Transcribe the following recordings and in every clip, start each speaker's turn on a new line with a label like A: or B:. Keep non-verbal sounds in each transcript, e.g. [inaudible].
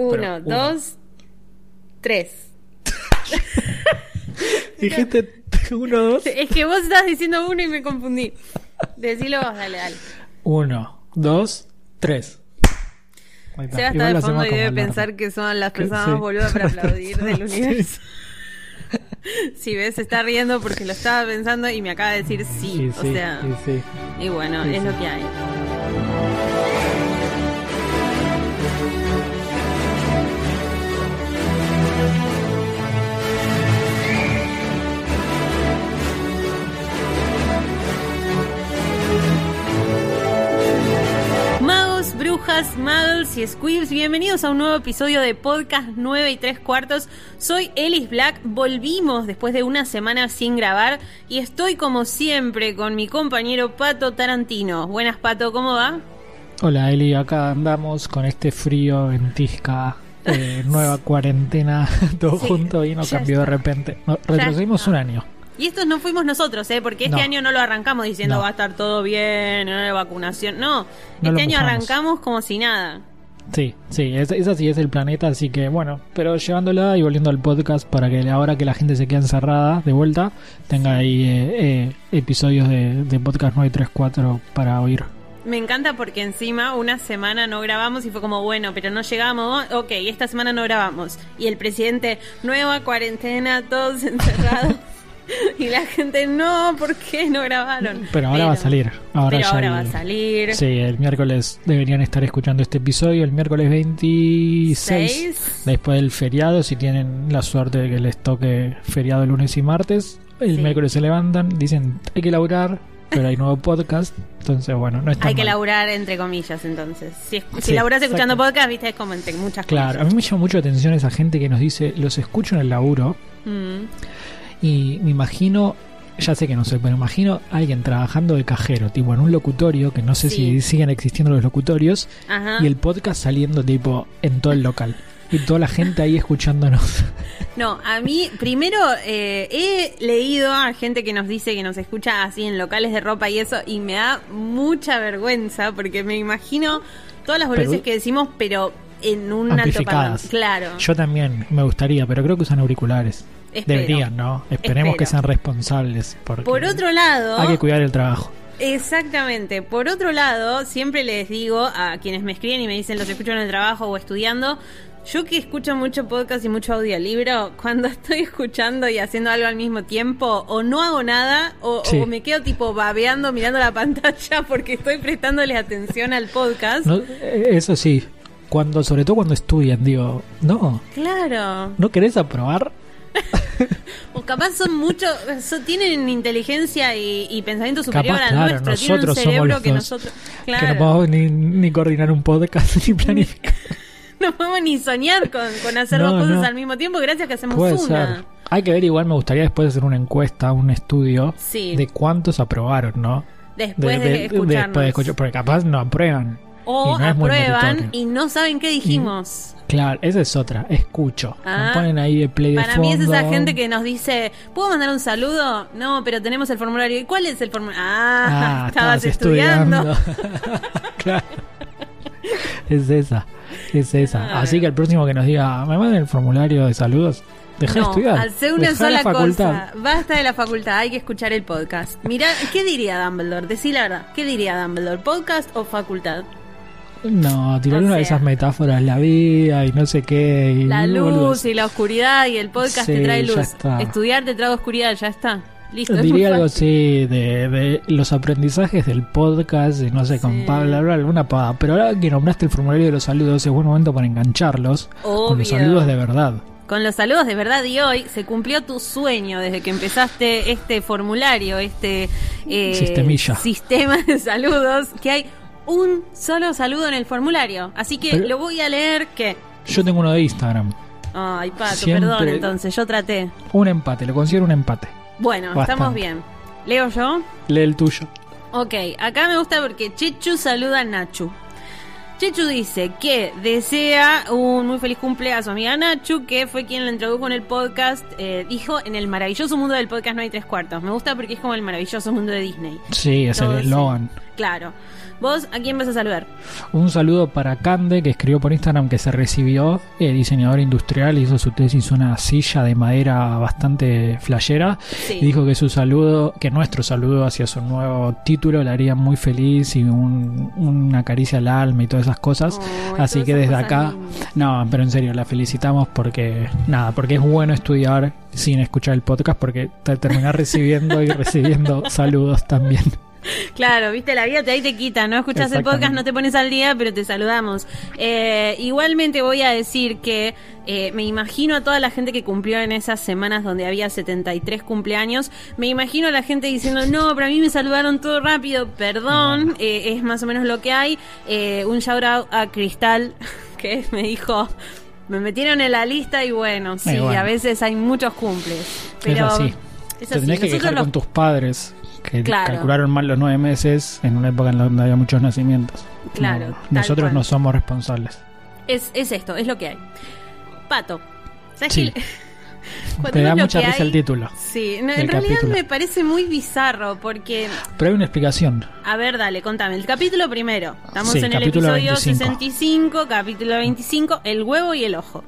A: Uno,
B: uno.
A: dos, tres. [laughs]
B: Dijiste uno, dos.
A: Es que vos estabas diciendo uno y me confundí. Decilo vos, dale, dale.
B: Uno, dos, tres.
A: Seba está
B: Igual
A: de fondo y debe pensar que son las personas
B: sí.
A: más boludas para [laughs] aplaudir del universo. [laughs] Si ves, se está riendo porque lo estaba pensando y me acaba de decir sí. O sea,
B: y
A: bueno, es lo que hay. Brujas, muggles y squibs, bienvenidos a un nuevo episodio de Podcast 9 y 3 cuartos. Soy Ellis Black, volvimos después de una semana sin grabar y estoy como siempre con mi compañero Pato Tarantino. Buenas Pato, ¿cómo va?
B: Hola Eli, acá andamos con este frío, ventisca, eh, nueva [laughs] cuarentena, [laughs] todo
A: Sí,
B: junto y
A: ya
B: cambió de repente. No, retrocedimos un año.
A: Y estos no fuimos nosotros, ¿eh? porque este
B: No.
A: año no lo arrancamos diciendo
B: No.
A: va a estar todo bien, no hay vacunación. No,
B: No
A: este año arrancamos como si nada.
B: Sí, sí, es, es así es el planeta, así que bueno, pero llevándola y volviendo al podcast para que ahora que la gente se queda encerrada de vuelta, tenga ahí eh, eh, episodios de, de podcast 934 para oír.
A: Me encanta porque encima una semana no grabamos y fue como, bueno, pero no llegamos, ok, esta semana no grabamos. Y el presidente, nueva cuarentena, todos [laughs] encerrados. [laughs] y la gente, no, ¿por qué no grabaron?
B: Pero ahora va a salir. Ahora
A: pero
B: ya
A: ahora
B: el-
A: va a salir.
B: Sí, el miércoles deberían estar escuchando este episodio, el miércoles 26,
A: Seis.
B: después del feriado, si tienen la suerte de que les toque feriado lunes y martes, el
A: Sí.
B: miércoles se levantan, dicen hay que laburar, pero hay nuevo podcast, entonces bueno, no está
A: Hay que laburar entre comillas, entonces. Si, si
B: Sí,
A: laburás escuchando podcast, viste, es como entre muchas
B: Claro, a
A: cosas.
B: mí me llama mucho la atención esa gente que nos dice, los escucho en el laburo
A: Mm.
B: Y me imagino, ya sé que no sé, pero imagino a alguien trabajando de cajero, tipo en un locutorio, que no sé
A: Sí.
B: si siguen existiendo los locutorios,
A: Ajá.
B: y el podcast saliendo tipo en todo el local. Y toda la gente ahí escuchándonos. [laughs]
A: No, a mí, primero, eh, he leído a gente que nos dice que nos escucha así en locales de ropa y eso, y me da mucha vergüenza porque me imagino todas las boludeces que decimos, pero en un altoparlante. Claro.
B: Yo también me gustaría, pero creo que usan auriculares.
A: Espero.
B: Deberían, ¿no? Esperemos
A: Espero.
B: que sean responsables. Porque
A: Por otro lado,
B: hay que cuidar el trabajo.
A: Exactamente. Por otro lado, siempre les digo a quienes me escriben y me dicen los escucho en el trabajo o estudiando, yo que escucho mucho podcast y mucho audiolibro, [laughs] cuando estoy escuchando y haciendo algo al mismo tiempo, o no hago nada, o,
B: Sí.
A: o me quedo tipo babeando mirando la [laughs] pantalla porque estoy prestándole atención al podcast.
B: No, eh, eso sí, cuando sobre todo cuando estudian, digo, no,
A: Claro.
B: ¿no querés aprobar? [laughs]
A: O capaz son muchos, son- tienen inteligencia y, y pensamiento superior
B: Capaz,
A: al
B: claro,
A: nuestro, tienen un cerebro que nosotros...
B: Que
A: Claro.
B: no podemos ni, ni coordinar un podcast [laughs] ni planificar. [laughs]
A: No podemos ni soñar con, con hacer
B: No,
A: dos cosas
B: no.
A: al mismo tiempo gracias que hacemos
B: Puede
A: una.
B: ser. Hay que ver, igual me gustaría después hacer una encuesta, un estudio
A: Sí.
B: de cuántos aprobaron, ¿no?
A: Después de, escucharnos.
B: después de escuchar, porque capaz no aprueban.
A: O
B: y no
A: aprueban y no saben qué dijimos.
B: Claro, esa es otra, escucho.
A: Ah.
B: Me ponen ahí de play de
A: Para mí es esa
B: fondo.
A: gente que nos dice, ¿puedo mandar un saludo? No, pero tenemos el formulario. ¿Y cuál es el formulario? Ah, [laughs]
B: Ah,
A: estabas estudiando. [laughs]
B: claro. Es esa, es esa.
A: Ah.
B: Así que el próximo que nos diga, me manden el formulario de saludos, deja de
A: no,
B: estudiar.
A: hace una sola cosa. Basta de la facultad, hay que escuchar el podcast. Mira, ¿qué diría Dumbledore? Decí la verdad. ¿Qué diría Dumbledore? ¿Podcast o facultad?
B: No, tirar
A: O
B: una de esas metáforas, la vida y no sé qué. Y
A: La luz y la oscuridad y el podcast
B: Sí,
A: te trae luz. Estudiar te trae oscuridad, ya está. Listo. es
B: Diría algo así de, de los aprendizajes del podcast, y no sé, con. Pablo, hablar alguna pava. Pero ahora que nombraste el formulario de los saludos, es buen momento para engancharlos con los saludos de verdad.
A: Con los saludos de verdad y hoy se cumplió tu sueño desde que empezaste este formulario, este eh,
B: Sistemilla.
A: sistema de saludos, que hay un solo saludo en el formulario. Así que
B: Pero-
A: lo voy a leer que...
B: Yo tengo uno de Instagram.
A: Ay, Pato,
B: Siempre-
A: perdón, entonces, yo traté.
B: Un empate, lo considero un empate.
A: Bueno,
B: Bastante.
A: estamos bien. ¿Leo yo?
B: Lee el tuyo.
A: Ok, acá me gusta porque Chechu saluda a Nachu. Chechu dice que desea un muy feliz cumple a su amiga Nachu, que fue quien la introdujo en el podcast. eh, dijo en el maravilloso mundo del podcast no hay tres cuartos. Me gusta porque es como el maravilloso mundo de Disney.
B: Sí, es
A: Todo
B: el eslogan.
A: Claro. ¿Vos a quién vas a saludar?
B: Un saludo para Cande, que escribió por Instagram que se recibió eh, diseñador industrial, hizo su tesis una silla de madera bastante flashera.
A: Sí.
B: Y dijo que su saludo, que nuestro saludo hacia su nuevo título le haría muy feliz y un- una caricia al alma y todas esas cosas.
A: Oh,
B: Así que desde acá,
A: lindas.
B: no, pero en serio, la felicitamos porque, nada, porque es bueno estudiar sin escuchar el podcast porque te terminás recibiendo y [laughs] recibiendo saludos también.
A: Claro, viste, la vida te ahí te quita, no escuchas el podcast, no te pones al día, pero te saludamos. Eh, igualmente voy a decir que eh, me imagino a toda la gente que cumplió en esas semanas donde había 73 cumpleaños, me imagino a la gente diciendo, no, pero a mí me saludaron todo rápido, perdón, eh, es más o menos lo que hay. Eh, un shout out a Cristal, [laughs] que me dijo... Me metieron en la lista y bueno, sí,
B: bueno.
A: a veces hay muchos cumples. Pero
B: es así.
A: es
B: Te
A: así.
B: tenés que quejar
A: los-
B: con tus padres que
A: Claro.
B: calcularon mal los nueve meses en una época en la donde había muchos nacimientos.
A: Claro,
B: No,
A: tal
B: nosotros
A: cual.
B: no somos responsables.
A: Es, es esto, es lo que hay. Pato. ¿Sabes
B: Sí.
A: qué? [laughs] Cuando
B: Te da mucha
A: que
B: risa
A: hay-
B: el título.
A: Sí, no, en realidad
B: capítulo.
A: me parece muy bizarro porque,
B: Pero hay una explicación.
A: a ver, dale, contame. El capítulo primero. Estamos
B: Sí,
A: en el episodio
B: 25.
A: 65, capítulo 25, el huevo y el ojo.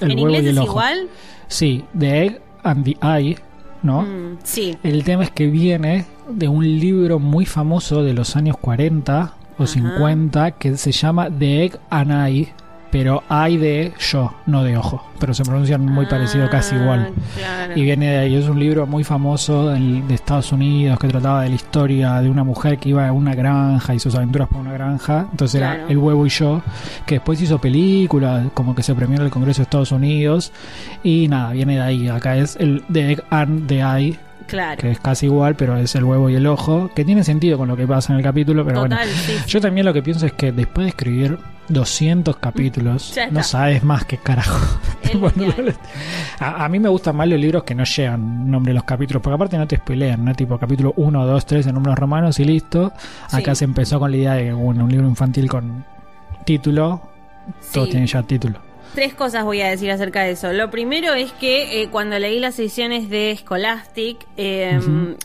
B: El
A: en
B: huevo
A: inglés
B: y el
A: es
B: ojo.
A: igual.
B: Sí, The Egg and the Eye, ¿no?
A: Mm, sí.
B: El tema es que viene de un libro muy famoso de los años 40 o
A: Ajá.
B: 50 que se llama The Egg and pero Eye de yo, no de ojo, pero se pronuncian muy parecido, casi
A: Ah,
B: igual.
A: claro.
B: Y viene de ahí, es un libro muy famoso del- de Estados Unidos que trataba de la historia de una mujer que iba a una granja y sus aventuras por una granja. Entonces
A: Claro.
B: era El huevo y yo, que después hizo película, como que se premió en el Congreso de Estados Unidos. Y nada, viene de ahí. Acá es el The Egg and the Eye,
A: Claro.
B: que es casi igual, pero es el huevo y el ojo, que tiene sentido con lo que pasa en el capítulo, pero
A: Total,
B: bueno.
A: sí.
B: Yo también lo que pienso es que después de escribir 200 capítulos,
A: Ya está.
B: no sabes más qué carajo. [laughs] [laughs] Bueno, a, a mí me gustan más los libros que no llegan nombre de los capítulos, porque aparte no te spoilean, ¿no? Tipo capítulo 1, 2, 3 en números romanos y listo. Acá
A: Sí.
B: se empezó con la idea de bueno, un libro infantil con título, todos
A: Sí.
B: tienen ya título.
A: Tres cosas voy a decir acerca de eso. Lo primero es que eh, cuando leí las ediciones de Scholastic, eh,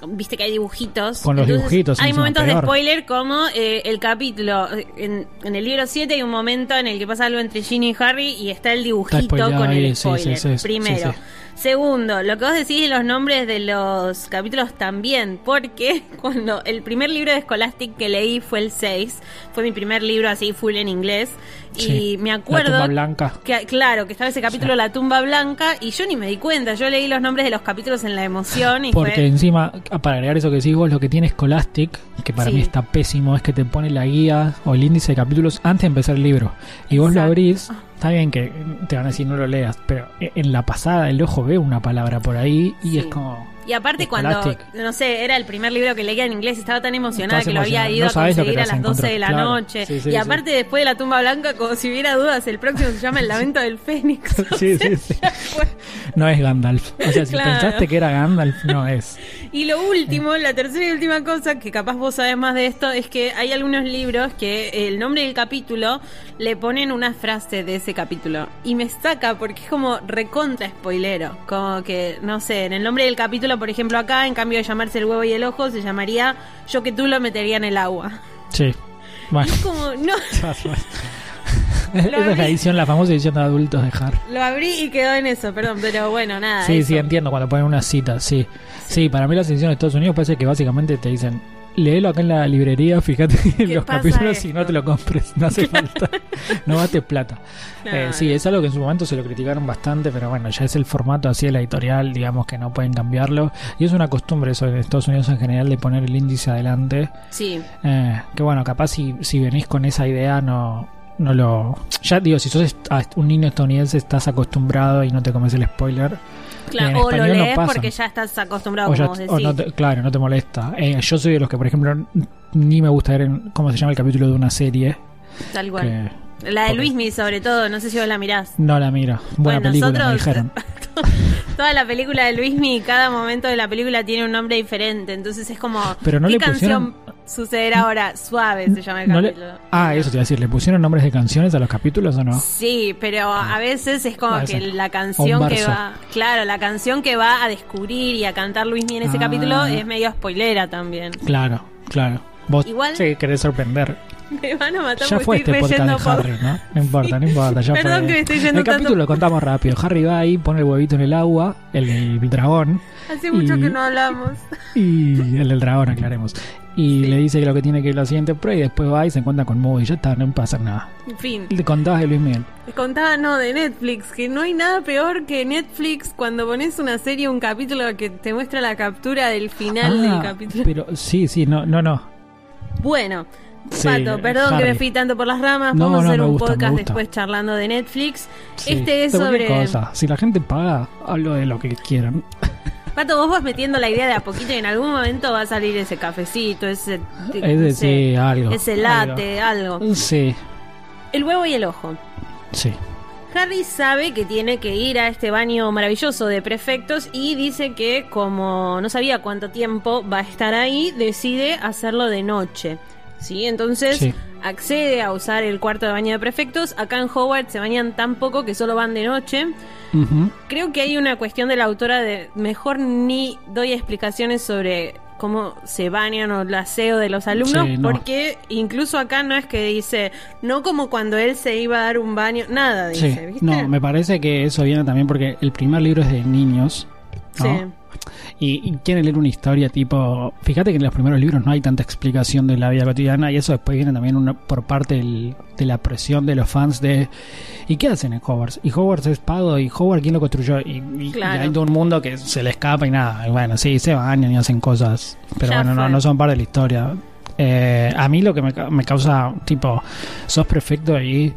A: viste que hay dibujitos.
B: Con los dibujitos,
A: Hay momentos
B: peor.
A: de spoiler como eh, el capítulo. eh, En, en el libro 7 hay un momento en el que pasa algo entre Ginny y Harry y está el dibujito con
B: ahí,
A: el spoiler.
B: sí, sí,
A: primero.
B: sí, sí.
A: Segundo, lo que vos decís de los nombres de los capítulos también, porque [laughs] cuando el primer libro de Scholastic que leí fue el 6, fue mi primer libro así full en inglés, y me
B: La
A: acuerdo
B: tumba blanca.
A: que, claro, que estaba ese capítulo
B: Sí.
A: La tumba blanca y yo ni me di cuenta, yo leí los nombres de los capítulos en la emoción y
B: Porque
A: fue...
B: encima, para agregar eso que decís vos, lo que tiene Scholastic, que para
A: Sí.
B: mí está pésimo, es que te pone la guía o el índice de capítulos antes de empezar el libro. Y vos lo
A: Exacto.
B: abrís, está bien que te van a decir no lo leas, pero en la pasada el ojo ve una palabra por ahí y es como...
A: Y aparte cuando,
B: Scholastic.
A: no sé, era el primer libro que leía en inglés, estaba tan emocionada que lo había ido
B: no
A: a conseguir a las 12 de la
B: claro.
A: noche.
B: Sí, sí,
A: y
B: sí.
A: aparte después de La tumba blanca, como si hubiera dudas, el próximo se llama El lamento del fénix. [laughs] [laughs] O
B: Sí,
A: sea.
B: No es Gandalf. O sea, si
A: Claro.
B: pensaste que era Gandalf, no es.
A: Y lo último, la tercera y última cosa, que capaz vos sabés más de esto, es que hay algunos libros que el nombre del capítulo le ponen una frase de ese capítulo. Y me saca porque es como recontra spoilero. Como que, no sé, en el nombre del capítulo, por ejemplo, acá, en cambio de llamarse el huevo y el ojo, se llamaría Yo que tú lo metería en el agua.
B: Sí. Bueno.
A: Y es como, no, [laughs]
B: Esa es la edición, la famosa edición de adultos de Har.
A: lo abrí y quedó en eso, perdón, pero bueno, nada.
B: Sí,
A: eso.
B: sí, entiendo cuando ponen una cita, sí. Sí, para mí las ediciones de Estados Unidos parece que básicamente te dicen, léelo acá en la librería, fíjate [laughs] en
A: ¿Qué
B: los capítulos y
A: esto?
B: no te lo compres, no hace [laughs] falta, no gastes plata. Eh, sí, es algo que en su momento se lo criticaron bastante, pero bueno, ya es el formato así de la editorial, digamos que no pueden cambiarlo. Y es una costumbre eso en Estados Unidos en general de poner el índice adelante.
A: Sí,
B: Eh, que bueno, capaz si, si venís con esa idea no, no lo... Ya digo, si sos un niño estadounidense estás acostumbrado y no te comes el spoiler.
A: Claro.
B: En
A: o lo
B: no
A: lees
B: pasa.
A: porque ya estás acostumbrado,
B: O ya-
A: como vos
B: o
A: decís.
B: no te- claro, no te molesta. Eh, yo soy de los que, por ejemplo, ni me gusta ver en, cómo se llama el capítulo de una serie.
A: Tal cual.
B: Que
A: La de
B: porque-
A: Luismi, sobre todo, no sé si vos la mirás.
B: no la miro. Buena
A: Bueno,
B: película, me
A: nosotros-
B: dijeron. [laughs]
A: Toda la película de Luismi, cada momento de la película tiene un nombre diferente. Entonces es como.
B: Pero no
A: ¿Qué
B: le
A: canción sucederá ahora? Suave se llama el
B: No le-
A: capítulo.
B: Ah, eso te iba a decir. ¿Le pusieron nombres de canciones a los capítulos o no?
A: Sí, pero a veces es como
B: Ah,
A: que la canción que va. Claro, la canción que va a descubrir y a cantar Luismi en ese
B: Ah.
A: capítulo es medio spoilera también.
B: Claro, claro. Vos
A: Igual-
B: sí, querés sorprender.
A: Me van a matar
B: Ya
A: porque
B: fue
A: estoy
B: este podcast de
A: por-
B: Harry, ¿no? No importa, no importa. Ya
A: Perdón
B: fue.
A: que me estoy yendo
B: El capítulo lo contamos rápido. Harry va ahí, pone el huevito en el agua, el, el dragón,
A: Hace mucho
B: Y-
A: que no hablamos. [laughs]
B: y el del dragón, aclaremos. Y le dice que lo que tiene que ir a la siguiente prueba y después va y se encuentra con Moe y ya está, no pasa nada.
A: En fin.
B: Le contabas de Luis Miguel.
A: Les contaba, no, de Netflix, que no hay nada peor que Netflix cuando pones una serie, un capítulo que te muestra la captura del final del
B: Ah,
A: capítulo.
B: Pero sí, sí, no, no, no.
A: Bueno,
B: Sí,
A: Pato, perdón que me fui tanto por las ramas,
B: No,
A: vamos
B: no,
A: a hacer un
B: gusta,
A: podcast después charlando de Netflix.
B: Sí,
A: Este es sobre...
B: cosa. Si la gente paga, hablo de lo que quieran.
A: Pato, vos vas metiendo la idea de a poquito y en algún momento va a salir ese cafecito, ese...
B: Es
A: no
B: de,
A: sé,
B: sí, algo.
A: ese latte, algo.
B: Sí,
A: El huevo y el ojo.
B: sí.
A: Harry sabe que tiene que ir a este baño maravilloso de prefectos y dice que como no sabía cuánto tiempo va a estar ahí, decide hacerlo de noche. ¿Sí? Entonces
B: Sí.
A: Accede a usar el cuarto de baño de prefectos. Acá en Hogwarts se bañan tan poco que solo van de noche. Creo que hay una cuestión de la autora de mejor ni doy explicaciones sobre cómo se bañan o el aseo de los alumnos,
B: Sí, no.
A: porque incluso acá no es que dice, no como cuando él se iba a dar un baño, nada
B: Sí,
A: dice, ¿viste?
B: no, me parece que eso viene también porque el primer libro es de niños. ¿no?
A: Sí.
B: Y, y quieren leer una historia tipo. Fíjate que en los primeros libros no hay tanta explicación de la vida cotidiana y eso después viene también una- por parte del- de la presión de los fans de. ¿Y qué hacen en Hogwarts? Y Hogwarts es pago y Hogwarts quién lo construyó. Y, y-
A: Claro.
B: y hay todo un mundo que se le escapa y nada. Y bueno, sí, se bañan y hacen cosas. Pero
A: Ya
B: bueno, no, no son parte de la historia. Eh, a mí lo que me, me causa, tipo, sos perfecto y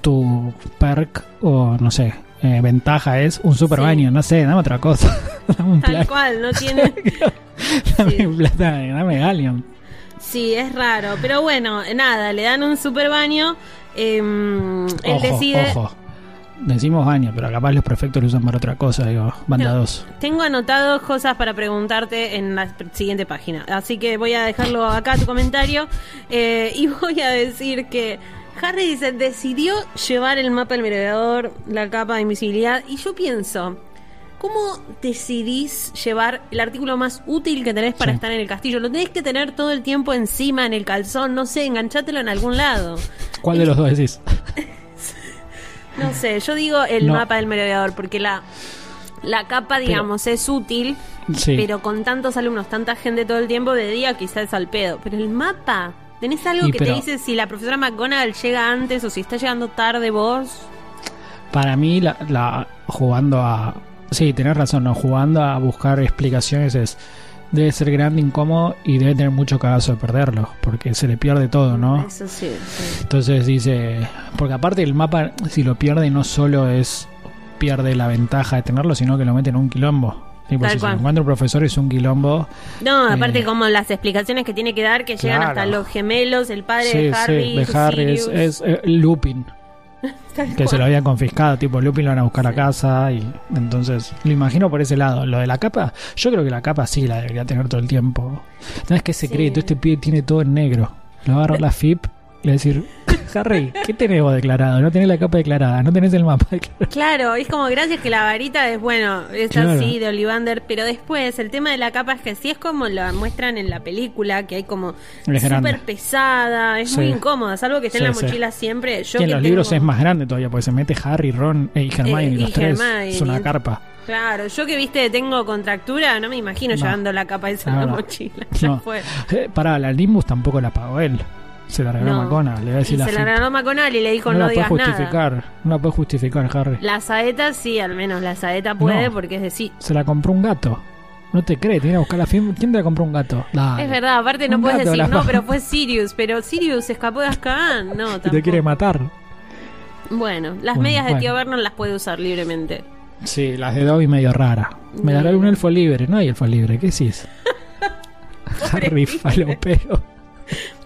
B: tu perk o no sé, eh, ventaja es un super
A: Sí.
B: baño, no sé, dame otra cosa. [laughs] dame un
A: Tal
B: plan.
A: cual, no tiene... [laughs]
B: Dame
A: Sí.
B: plata, dame Galleon.
A: Sí, es raro, pero bueno, nada, le dan un super baño. em, él
B: Ojo,
A: decide...
B: ojo. Decimos baño, pero capaz los prefectos lo usan para otra cosa, digo, banda
A: No.
B: 2.
A: Tengo anotado cosas para preguntarte en la siguiente página. Así que voy a dejarlo acá tu comentario. eh, y [laughs] voy a decir que Harry dice, decidió llevar el mapa del merodeador, la capa de invisibilidad. Y yo pienso, ¿cómo decidís llevar el artículo más útil que tenés para
B: Sí.
A: estar en el castillo? Lo tenés que tener todo el tiempo encima, en el calzón, no sé, enganchátelo en algún lado.
B: ¿Cuál de los dos decís? [laughs]
A: No sé, yo digo el
B: No.
A: mapa del merodeador, porque la, la capa, digamos, es útil.
B: Sí.
A: Pero con tantos alumnos, tanta gente todo el tiempo, de día quizás es al pedo. Pero el mapa, ¿tenés algo
B: Y
A: que
B: pero-
A: te dice si la profesora McGonagall llega antes o si está llegando tarde vos?
B: Para mí, la, la- jugando a. Sí, tenés razón, no, jugando a buscar explicaciones es. Debe ser grande, incómodo y debe tener mucho cagazo de perderlo, porque se le pierde todo, ¿no?
A: Eso sí. sí.
B: Entonces dice, porque aparte el mapa, si lo pierde, no solo es pierde la ventaja de tenerlo, sino que lo mete en un quilombo. Tipo,
A: Tal
B: si se
A: cual.
B: un profesor es un quilombo.
A: No, aparte
B: Eh,
A: como las explicaciones que tiene que dar, que llegan
B: Claro.
A: hasta los gemelos, el padre
B: Sí,
A: de Harry,
B: sí, de Harry es, eh, Lupin, [laughs]
A: Tal
B: que se lo habían confiscado, tipo Lupin lo van a buscar a casa y entonces lo imagino por ese lado. Lo de la capa, yo creo que la capa sí la debería tener todo el tiempo. No es que secreto,
A: Sí.
B: este pibe tiene todo en negro. Lo va a agarrar [laughs] la FIP le decir, Harry, ¿qué tenés vos declarado? No tenés la capa declarada, no tenés el mapa [laughs] declarado.
A: Claro, es como gracias que la varita es bueno, es
B: Claro.
A: así de Ollivander, pero después el tema de la capa es que si es como lo muestran en la película, que hay como súper pesada, es
B: Sí.
A: muy incómoda, salvo que esté en la
B: sí.
A: mochila siempre. Yo
B: Y en
A: que
B: los libros es más grande todavía, porque se mete Harry, Ron eh, y Hermione,
A: Eh, y
B: los tres.
A: Hermione,
B: es una carpa.
A: Claro, yo que viste tengo contractura, no me imagino
B: No.
A: llevando la capa esa en [laughs]
B: No,
A: la
B: no.
A: mochila.
B: Eh, pará, la Nimbus tampoco la pagó él. Se la regaló
A: No.
B: McConaughey, le va a
A: Y
B: decir la
A: se la regaló McConnell y le dijo no,
B: no, la puede
A: digas nada.
B: justificar, no la puede justificar, Harry.
A: La saeta sí, al menos la saeta puede
B: No.
A: porque es decir.
B: Se la compró un gato. No te crees, te viene a buscar la FIP. ¿Quién te la compró un gato? Dale.
A: Es verdad, aparte no puedes decir
B: la
A: no, pero fue Sirius, pero Sirius escapó de Azkaban. No, [laughs]
B: Que
A: tampoco.
B: te quiere matar.
A: Bueno, las
B: Bueno,
A: medias de tío Vernon las puede usar libremente.
B: Sí, las de Dobby medio rara. Me dará un elfo libre. No hay elfo libre, ¿qué decís? [laughs] Harry falopero.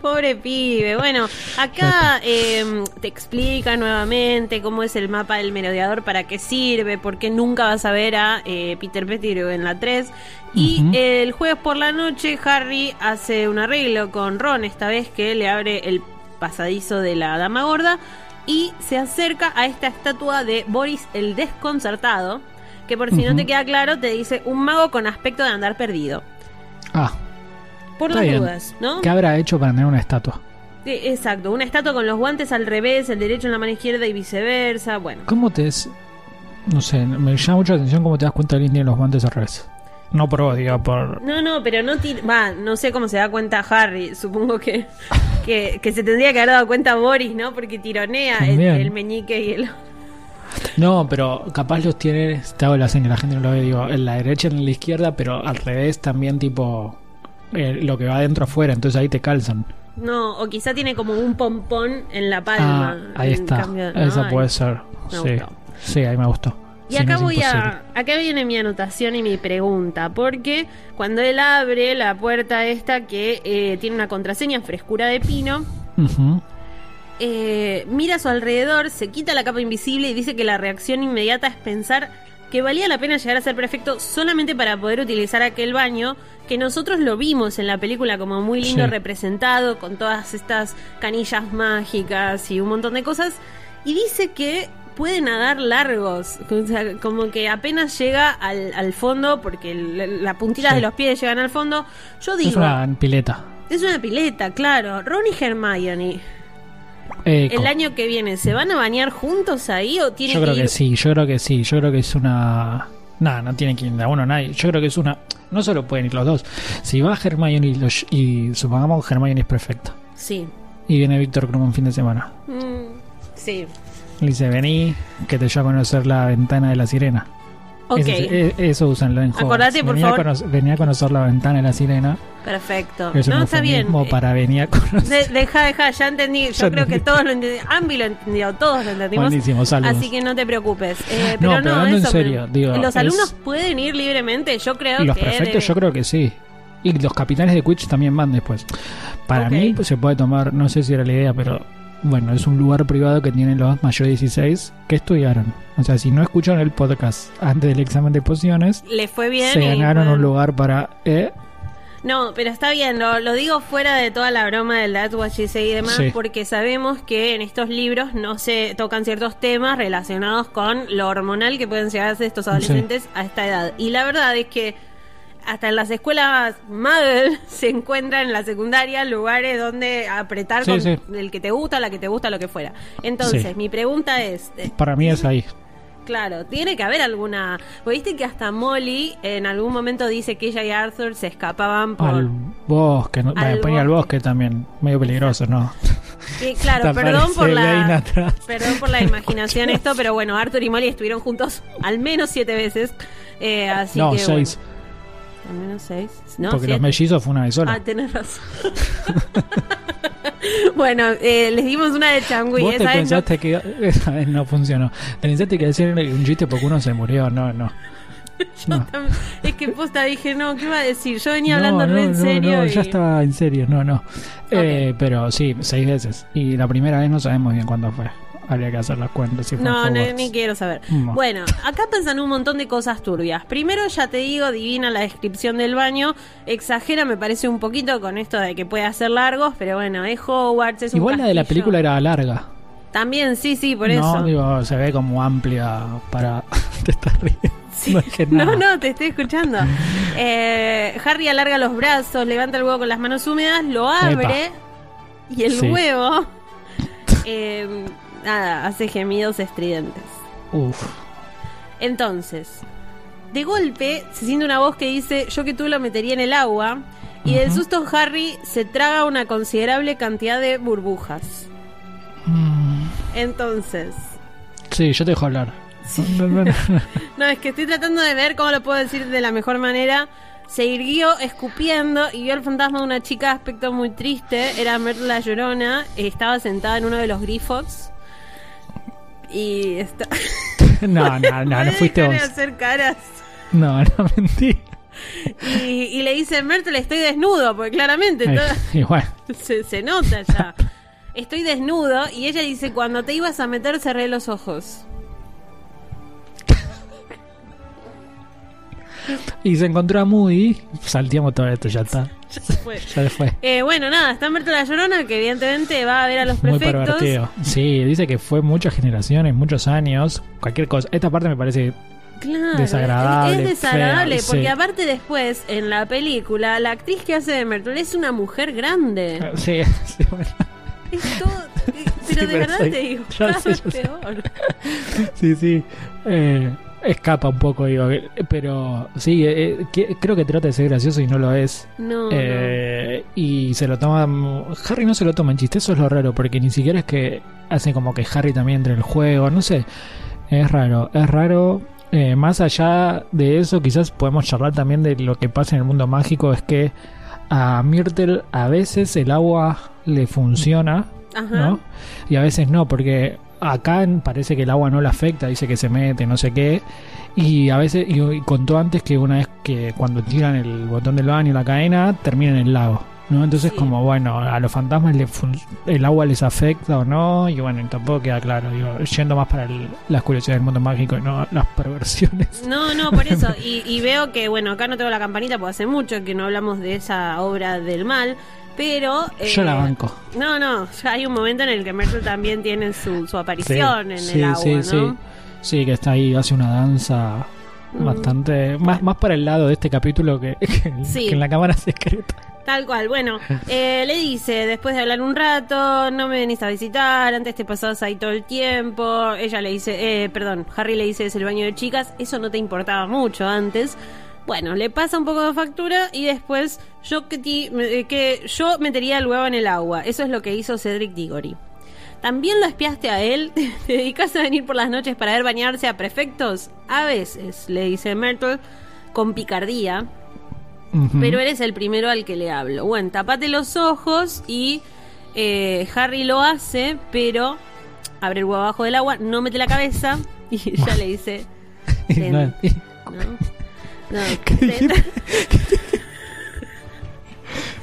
A: Pobre pibe. Bueno, acá [laughs] eh, te explica nuevamente cómo es el mapa del merodeador, para qué sirve, por qué nunca vas a ver a eh, Peter Pettigrew en la 3. Y el jueves por la noche, Harry hace un arreglo con Ron, esta vez que le abre el pasadizo de la Dama Gorda y se acerca a esta estatua de Boris el Desconcertado, que por si no te queda claro, te dice un mago con aspecto de andar perdido.
B: Ah,
A: por
B: Está
A: las
B: bien.
A: dudas, ¿no?
B: ¿Qué habrá hecho para tener una estatua?
A: Eh, Exacto, una estatua con los guantes al revés, el derecho en la mano izquierda y viceversa. Bueno,
B: ¿Cómo te es.? No sé, me llama mucho la atención cómo te das cuenta que alguien tiene los guantes al revés. No por vos, digo, por.
A: no, no, pero no va, no sé cómo se da cuenta Harry. Supongo que, [laughs] que, que se tendría que haber dado cuenta Boris, ¿no? Porque tironea el meñique y el.
B: No, pero capaz los tiene. Te hago la señal, la gente no lo ve, digo, en la derecha y en la izquierda, pero al revés también, tipo. Eh, lo que va adentro afuera, entonces ahí te calzan.
A: No, o quizá tiene como un pompón en la palma.
B: Ah, ahí está.
A: cambio-
B: Esa
A: Ay.
B: puede ser.
A: me
B: Sí.
A: gustó.
B: Sí, ahí me gustó.
A: Y
B: no
A: acá voy a. Acá viene mi anotación y mi pregunta. Porque cuando él abre la puerta esta que eh, tiene una contraseña frescura de pino. Eh, mira a su alrededor, se quita la capa invisible y dice que la reacción inmediata es pensar que valía la pena llegar a ser perfecto solamente para poder utilizar aquel baño que nosotros lo vimos en la película como muy lindo
B: Sí.
A: representado con todas estas canillas mágicas y un montón de cosas y dice que puede nadar largos, o sea, como que apenas llega al, al fondo porque la puntita
B: Sí.
A: de los pies llegan al fondo. Yo digo,
B: Es una pileta.
A: es una pileta, claro. Ron y Hermione.
B: Eh,
A: El año que viene, ¿se van a bañar juntos ahí o tiene
B: Yo
A: que
B: creo
A: ir?
B: que sí, yo creo que sí, yo creo que es una... Nada, no tiene que ir de a uno nadie. Yo creo que es una... No solo pueden ir los dos. Si va Hermione y, los- y supongamos que Hermione es perfecta.
A: Sí.
B: Y viene Víctor Krum un fin de semana.
A: Mm, sí.
B: Le dice, vení, que te llevo a conocer la ventana de la sirena. Ese- e- eso usan en.
A: Acordate, por
B: venía
A: favor.
B: A conocer, venía a conocer la ventana de la sirena.
A: Perfecto.
B: Es
A: no, está bien.
B: eufemismo
A: Eh,
B: para venir a conocer.
A: de- deja, deja, ya entendí. Yo
B: Ya
A: creo que todos lo entendieron. Ambi lo entendió, todos lo entendimos.
B: Buenísimo, saludos.
A: Así que no te preocupes. Eh,
B: No,
A: pero no,
B: pero hablando en
A: eso
B: serio,
A: me-
B: digo,
A: ¿Los
B: es-
A: alumnos pueden ir libremente? Yo creo
B: Y los
A: que.
B: perfectos
A: debe-
B: yo creo que sí. Y los capitanes de Quidditch también van después. Para
A: Ok.
B: mí pues, se puede tomar, no sé si era la idea, pero bueno, es un lugar privado que tienen los mayores de 16 que estudiaron. O sea, si no escucharon el podcast antes del examen de pociones,
A: Le fue bien.
B: se ganaron un lugar para... eh,
A: No, pero está bien, lo, lo digo fuera de toda la broma del That's What She Say y demás,
B: Sí.
A: porque sabemos que en estos libros no se tocan ciertos temas relacionados con lo hormonal que pueden llegar a ser estos adolescentes a esta edad. Y la verdad es que hasta en las escuelas Muggle [laughs] se encuentran en la secundaria lugares donde apretar
B: Sí,
A: con
B: sí.
A: el que te gusta, la que te gusta, lo que fuera. Entonces,
B: Sí.
A: mi pregunta es, eh,
B: para mí es ahí.
A: Claro, tiene que haber alguna. Viste que hasta Molly en algún momento dice que ella y Arthur se escapaban por.
B: Al bosque, no,
A: Al
B: ponía al
A: bosque.
B: bosque también, medio peligroso, ¿no?
A: que, claro, [laughs] perdón por la. Perdón por la imaginación esto, pero bueno, Arthur y Molly estuvieron juntos al menos siete veces. eh, así
B: no,
A: que.
B: seis,
A: bueno, al menos seis. No,
B: porque los
A: siete.
B: mellizos fue una vez sola.
A: Ah, tenés razón. [laughs] bueno, eh, les dimos una de changui.
B: Vos te
A: no-
B: pensaste que esa vez no funcionó. Te pensaste que decir un chiste porque uno se murió. No, no. [laughs] No.
A: Es que posta dije, no, ¿qué iba a decir? Yo venía
B: No,
A: hablando re en serio.
B: no,
A: y-
B: ya estaba en serio. No, no. Eh, pero sí, seis veces. Y la primera vez no sabemos bien cuándo fue. Habría que hacer las cuentas. Si
A: No, no, ni quiero saber.
B: No.
A: Bueno, acá pasan un montón de cosas turbias. Primero, ya te digo, divina la descripción del baño. Exagera, me parece un poquito con esto de que puede hacer largos, pero bueno, es Hogwarts, es un
B: Igual la de la película era larga.
A: También, sí, sí, por
B: no,
A: eso.
B: digo, se ve como amplia para. [laughs] Te estás riendo.
A: Sí.
B: No.
A: No, no, te estoy escuchando. [laughs] Eh, Harry alarga los brazos, levanta el huevo con las manos húmedas, lo abre y el
B: Sí.
A: huevo, [laughs] eh, nada, hace gemidos estridentes.
B: Uf.
A: Entonces, de golpe se siente una voz que dice, yo que tú lo metería en el agua. Y del
B: Ujú.
A: susto Harry se traga una considerable cantidad de burbujas.
B: Mm,
A: Entonces,
B: Sí, yo te dejo hablar. [laughs] No,
A: es que estoy tratando de ver cómo lo puedo decir de la mejor manera. Se irguió escupiendo y vio el fantasma de una chica de aspecto muy triste. Era Myrtle la Llorona. Estaba sentada en uno de los grifos. Y está... [laughs]
B: No, no, no, no [laughs] fuiste vos.
A: hacer caras.
B: No, [laughs] no, mentí.
A: Y, y le dice, Myrtle, estoy desnudo, porque claramente
B: igual.
A: se, se nota ya. Estoy desnudo y ella dice, cuando te ibas a meter cerré los ojos.
B: Y se encontró a Moody. Salteamos todo esto, ya está.
A: Ya se fue.
B: Ya fue.
A: Eh, bueno, nada, está Myrtle la Llorona, que evidentemente va a ver a los
B: Muy
A: prefectos.
B: pervertido. Sí, dice que fue muchas generaciones, muchos años, cualquier cosa. Esta parte me parece
A: Claro,
B: desagradable.
A: Es desagradable, porque
B: sí.
A: aparte después, en la película, la actriz que hace de Myrtle es una mujer grande.
B: Sí, [laughs] sí, bueno.
A: Es todo... eh, Pero
B: Sí,
A: de
B: pero
A: verdad
B: soy-
A: te digo, [laughs] cada vez peor.
B: sí, sí. Eh, escapa un poco, digo. eh, Pero sí, eh, que- creo que trata de ser gracioso y no lo es.
A: No, no.
B: Eh, y se lo toma. Harry no se lo toma en chiste, eso es lo raro, porque ni siquiera es que hace como que Harry también entre en el juego, no sé. Es raro, es raro. Eh, más allá de eso, quizás podemos charlar también de lo que pasa en el mundo mágico. Es que a Myrtle a veces el agua le funciona,
A: Ajá.
B: ¿no? Y a veces no, porque acá parece que el agua no le afecta, dice que se mete, no sé qué. Y a veces, y, contó antes que una vez que cuando tiran el botón del baño, la cadena, termina en el lago. ¿no? Entonces,
A: Sí.
B: como bueno, a los fantasmas le el agua les afecta o no, y bueno, tampoco queda claro. Digo, yendo más para el- las curiosidades del mundo mágico y no las perversiones.
A: No, no, por eso. [laughs] Y, y veo que, bueno, acá no tengo la campanita porque hace mucho que no hablamos de esa obra del mal. Pero. eh,
B: Yo la banco.
A: No, no, ya hay un momento en el que Myrtle también tiene su, su aparición en
B: sí,
A: el agua,
B: sí,
A: ¿no?
B: sí. Sí, que está ahí, hace una danza
A: Mm.
B: bastante. Más, más para el lado de este capítulo que, [laughs] que,
A: Sí.
B: que en la cámara secreta.
A: Tal cual. Bueno, [laughs] eh, le dice, después de hablar un rato, no me venís a visitar, antes te pasabas ahí todo el tiempo. Ella le dice, eh, perdón, Harry le dice, es el baño de chicas, eso no te importaba mucho antes. Bueno, le pasa un poco de factura y después yo que, ti- me- que yo metería el huevo en el agua. Eso es lo que hizo Cedric Diggory. ¿También lo espiaste a él? [laughs] ¿Te dedicas a venir por las noches para ver bañarse a prefectos? A veces, le dice Myrtle, con picardía. Pero eres el primero al que le hablo. Bueno, tapate los ojos y eh, Harry lo hace, pero abre el huevo abajo del agua, no mete la cabeza y [laughs] ella le dice... [laughs]
B: No, [laughs]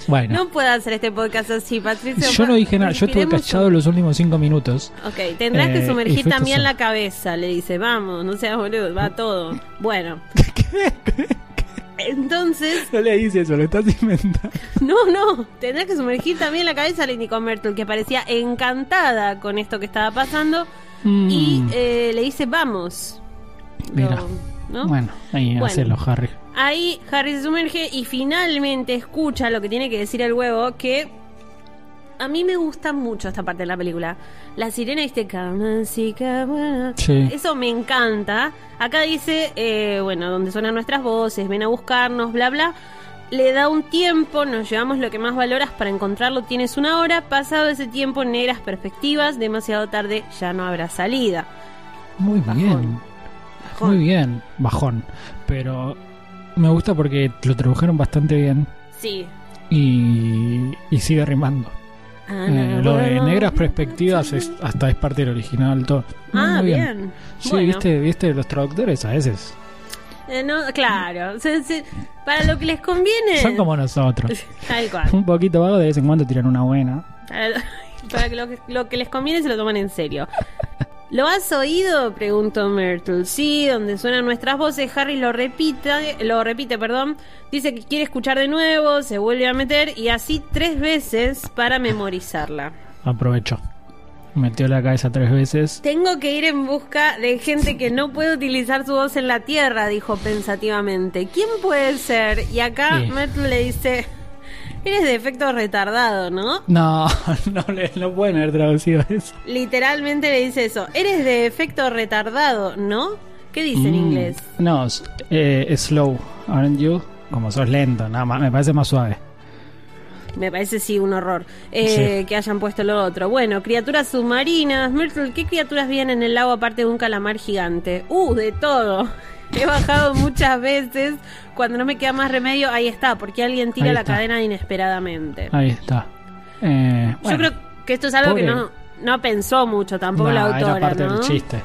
B: bueno,
A: no puedo hacer este podcast así, Patricia.
B: yo no dije nada, yo estuve callado los últimos cinco minutos.
A: Ok, tendrás
B: Eh,
A: que
B: y
A: sumergir también la cabeza, le dice, vamos, no seas boludo, va todo. Bueno. [laughs] Entonces,
B: No le dice eso, lo estás inventando. [laughs]
A: no, no, tendrás que sumergir también la cabeza, le indicó Myrtle, que parecía encantada con esto que estaba pasando, y eh, le dice, vamos.
B: Mm. Mira.
A: Lo- ¿no?
B: Bueno, ahí
A: Bueno.
B: hacelo, Harry.
A: Ahí Harry se sumerge y finalmente escucha lo que tiene que decir el huevo, que a mí me gusta mucho esta parte de la película. La sirena viste, "Come and seek a buena".
B: Sí.
A: Eso me encanta. Acá dice, eh, bueno, donde suenan nuestras voces, ven a buscarnos, bla, bla. Le da un tiempo, nos llevamos lo que más valoras para encontrarlo, tienes una hora, pasado ese tiempo, negras perspectivas, demasiado tarde, ya no habrá salida.
B: Muy
A: Bajón.
B: bien.
A: Bajón.
B: Muy bien, bajón. Pero me gusta porque lo tradujeron bastante bien
A: Sí.
B: y, y sigue rimando.
A: Ah,
B: Eh, lo de negras perspectivas es, hasta es parte del original, todo.
A: Ah,
B: muy
A: bien.
B: Sí,
A: Bueno.
B: viste, viste los traductores a veces.
A: Eh, no, claro. Se- se- para lo que les conviene.
B: Son como nosotros. [laughs]
A: Tal cual.
B: Un poquito vago de vez en cuando tiran una buena.
A: Para, lo, para que lo, que lo que les conviene se lo toman en serio. ¿Lo has oído? Preguntó Myrtle. Sí, donde suenan nuestras voces. Harry lo repite, lo repite, perdón. Dice que quiere escuchar de nuevo, se vuelve a meter y así tres veces para memorizarla.
B: Aprovechó. Metió la cabeza tres veces.
A: Tengo que ir en busca de gente que no puede utilizar su voz en la Tierra, dijo pensativamente. ¿Quién puede ser? Y acá
B: Sí.
A: Myrtle le dice, eres de efecto retardado, ¿no?
B: No, [laughs] no, le, no pueden haber traducido eso.
A: Literalmente le dice eso. Eres de efecto retardado, ¿no? ¿Qué dice en
B: Mm.
A: inglés?
B: No, eh, slow, aren't you? Como sos lento, nada más, me parece más suave.
A: Me parece sí un horror eh,
B: Sí.
A: que hayan puesto lo otro. Bueno, criaturas submarinas. Myrtle, ¿qué criaturas vienen en el agua aparte de un calamar gigante? Uh, de todo. [laughs] He bajado muchas veces. Cuando no me queda más remedio, ahí está, porque alguien tira
B: Ahí
A: la
B: está.
A: cadena inesperadamente.
B: Ahí está. Eh,
A: Yo
B: bueno,
A: creo que esto es algo que no, no pensó mucho tampoco la autora,
B: era parte
A: ¿no?
B: del chiste.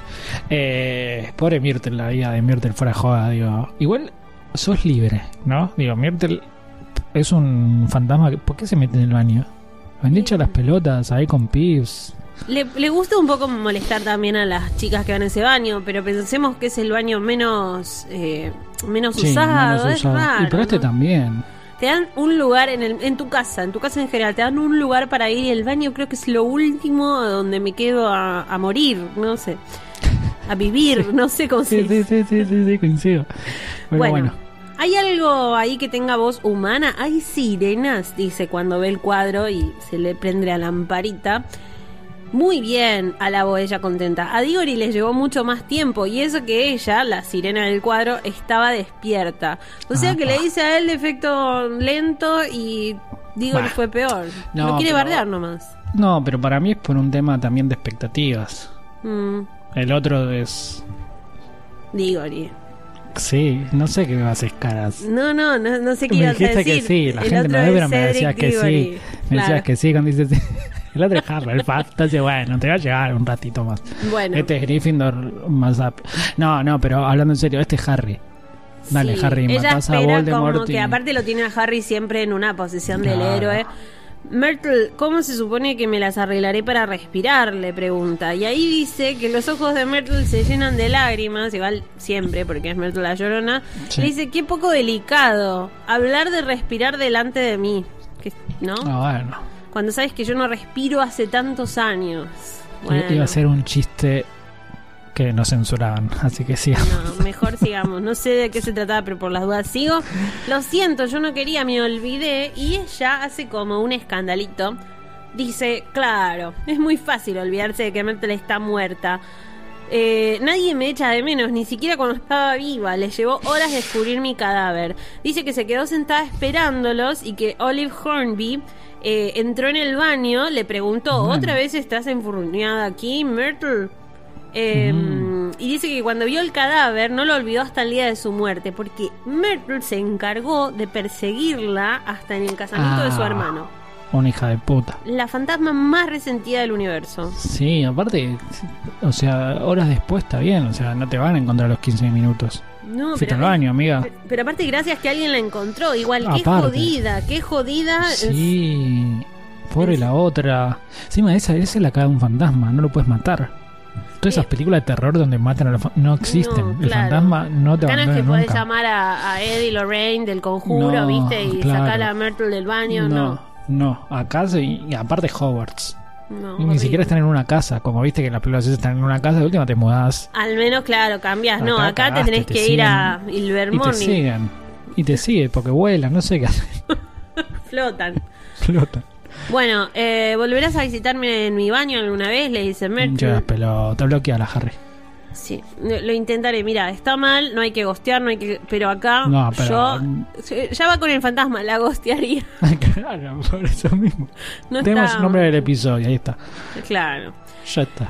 B: Eh, pobre Myrtle, la vida de Myrtle fuera de joda, digo. Igual sos libre, ¿no? Digo, Myrtle es un fantasma. que- ¿Por qué se mete en el baño? Han dicho las pelotas ahí con Pips.
A: Le, le gusta un poco molestar también a las chicas que van a ese baño, pero pensemos que es el baño menos eh, menos
B: Sí,
A: usado,
B: menos
A: es raro.
B: Y pero este
A: ¿no?
B: también.
A: Te dan un lugar en, el, en tu casa, en tu casa en general, te dan un lugar para ir y el baño creo que es lo último donde me quedo a, a morir, no sé. a vivir, [laughs] no sé cómo se
B: Sí, sí, sí, sí, sí, coincido. Pero
A: Bueno,
B: bueno,
A: ¿hay algo ahí que tenga voz humana? Hay sirenas, dice cuando ve el cuadro y se le prende la lamparita. Muy bien, alabó ella contenta. A Diggory le llevó mucho más tiempo y eso que ella, la sirena del cuadro, estaba despierta. O sea que le dice a él de efecto lento y Diggory
B: Bah.
A: fue peor.
B: No,
A: quiere
B: pero-
A: bardear nomás.
B: no, pero para mí es por un tema también de expectativas.
A: Mm,
B: El otro es.
A: Diggory.
B: Sí, no sé qué me haces caras.
A: No, no, no, no sé qué
B: Me
A: ibas a
B: dijiste
A: decir.
B: que sí, la
A: El
B: gente me decías que sí. Me decías que sí cuando dices [laughs] [laughs] El otro es Harry, el. Entonces, bueno, te va a llegar un ratito más.
A: Bueno.
B: Este es Gryffindor más up. No, no, pero hablando en serio, este es Harry. Dale,
A: Sí,
B: Harry,
A: ella
B: matás a Voldemort.
A: como que aparte lo tiene a Harry siempre en una posición del héroe. Myrtle, ¿cómo se supone que me las arreglaré para respirar? Le pregunta. Y ahí dice que los ojos de Myrtle se llenan de lágrimas, igual siempre, porque es Myrtle la llorona.
B: Sí.
A: Le dice, qué poco delicado hablar de respirar delante de mí. ¿No?
B: Ah, bueno.
A: Cuando sabes que yo no respiro hace tantos años. Bueno.
B: Iba a ser un chiste que no censuraban, así que sí.
A: No, mejor sigamos. No sé de qué se trataba, pero por las dudas sigo. Lo siento, yo no quería, me olvidé. Y ella hace como un escandalito. Dice, claro, es muy fácil olvidarse de que Myrtle está muerta. Eh, nadie me echa de menos, ni siquiera cuando estaba viva. Le llevó horas descubrir mi cadáver. Dice que se quedó sentada esperándolos y que Olive Hornby eh, entró en el baño, le preguntó,
B: Bueno.
A: ¿otra vez estás enfurruñada aquí, Myrtle? Eh,
B: Mm.
A: Y dice que cuando vio el cadáver no lo olvidó hasta el día de su muerte, porque Myrtle se encargó de perseguirla hasta en el casamiento de su
B: Ah.
A: hermano.
B: Una hija de puta.
A: La fantasma más resentida del universo.
B: Sí, aparte, o sea, horas después está bien, o sea, no te van a encontrar los 15 minutos.
A: No,
B: Fuiste al
A: pero,
B: baño, amiga.
A: pero- pero aparte gracias que alguien la encontró. Igual, qué
B: Aparte.
A: jodida, qué jodida.
B: Sí, pobre la otra. Encima, esa, esa es la cara de un fantasma, no lo puedes matar. Todas esas películas de terror donde matan a los fantasmas no existen.
A: No,
B: El
A: claro.
B: fantasma no te
A: no es
B: abandona
A: que podés
B: nunca.
A: llamar a, a Eddie Lorraine del conjuro,
B: No,
A: ¿viste? Y
B: claro.
A: sacar a Myrtle del baño.
B: no,
A: No,
B: no, acá sí, y aparte Hogwarts.
A: No.
B: Y ni
A: horrible.
B: siquiera están en una casa, como viste que en las películas están en una casa, de última te mudás
A: Al menos, claro, cambias. No,
B: Acá
A: te tenés
B: te
A: que ir a
B: siguen. y te
A: Ilvermorny.
B: siguen. Y te siguen porque vuelan, no sé qué hacen. [laughs] [laughs]
A: Flotan.
B: Flotan.
A: Bueno, eh, ¿volverás a visitarme en mi baño alguna vez? Le dice Myrtle.
B: Llevas pelota, bloqueala, Harry.
A: Sí, lo intentaré. Mira, está mal, no hay que gostear, no hay que. Pero acá
B: No, pero-
A: yo. Ya va con el fantasma, la gostearía. [laughs]
B: claro, por eso mismo.
A: No
B: Tenemos
A: está-
B: el nombre del episodio, ahí está.
A: Claro.
B: Ya está.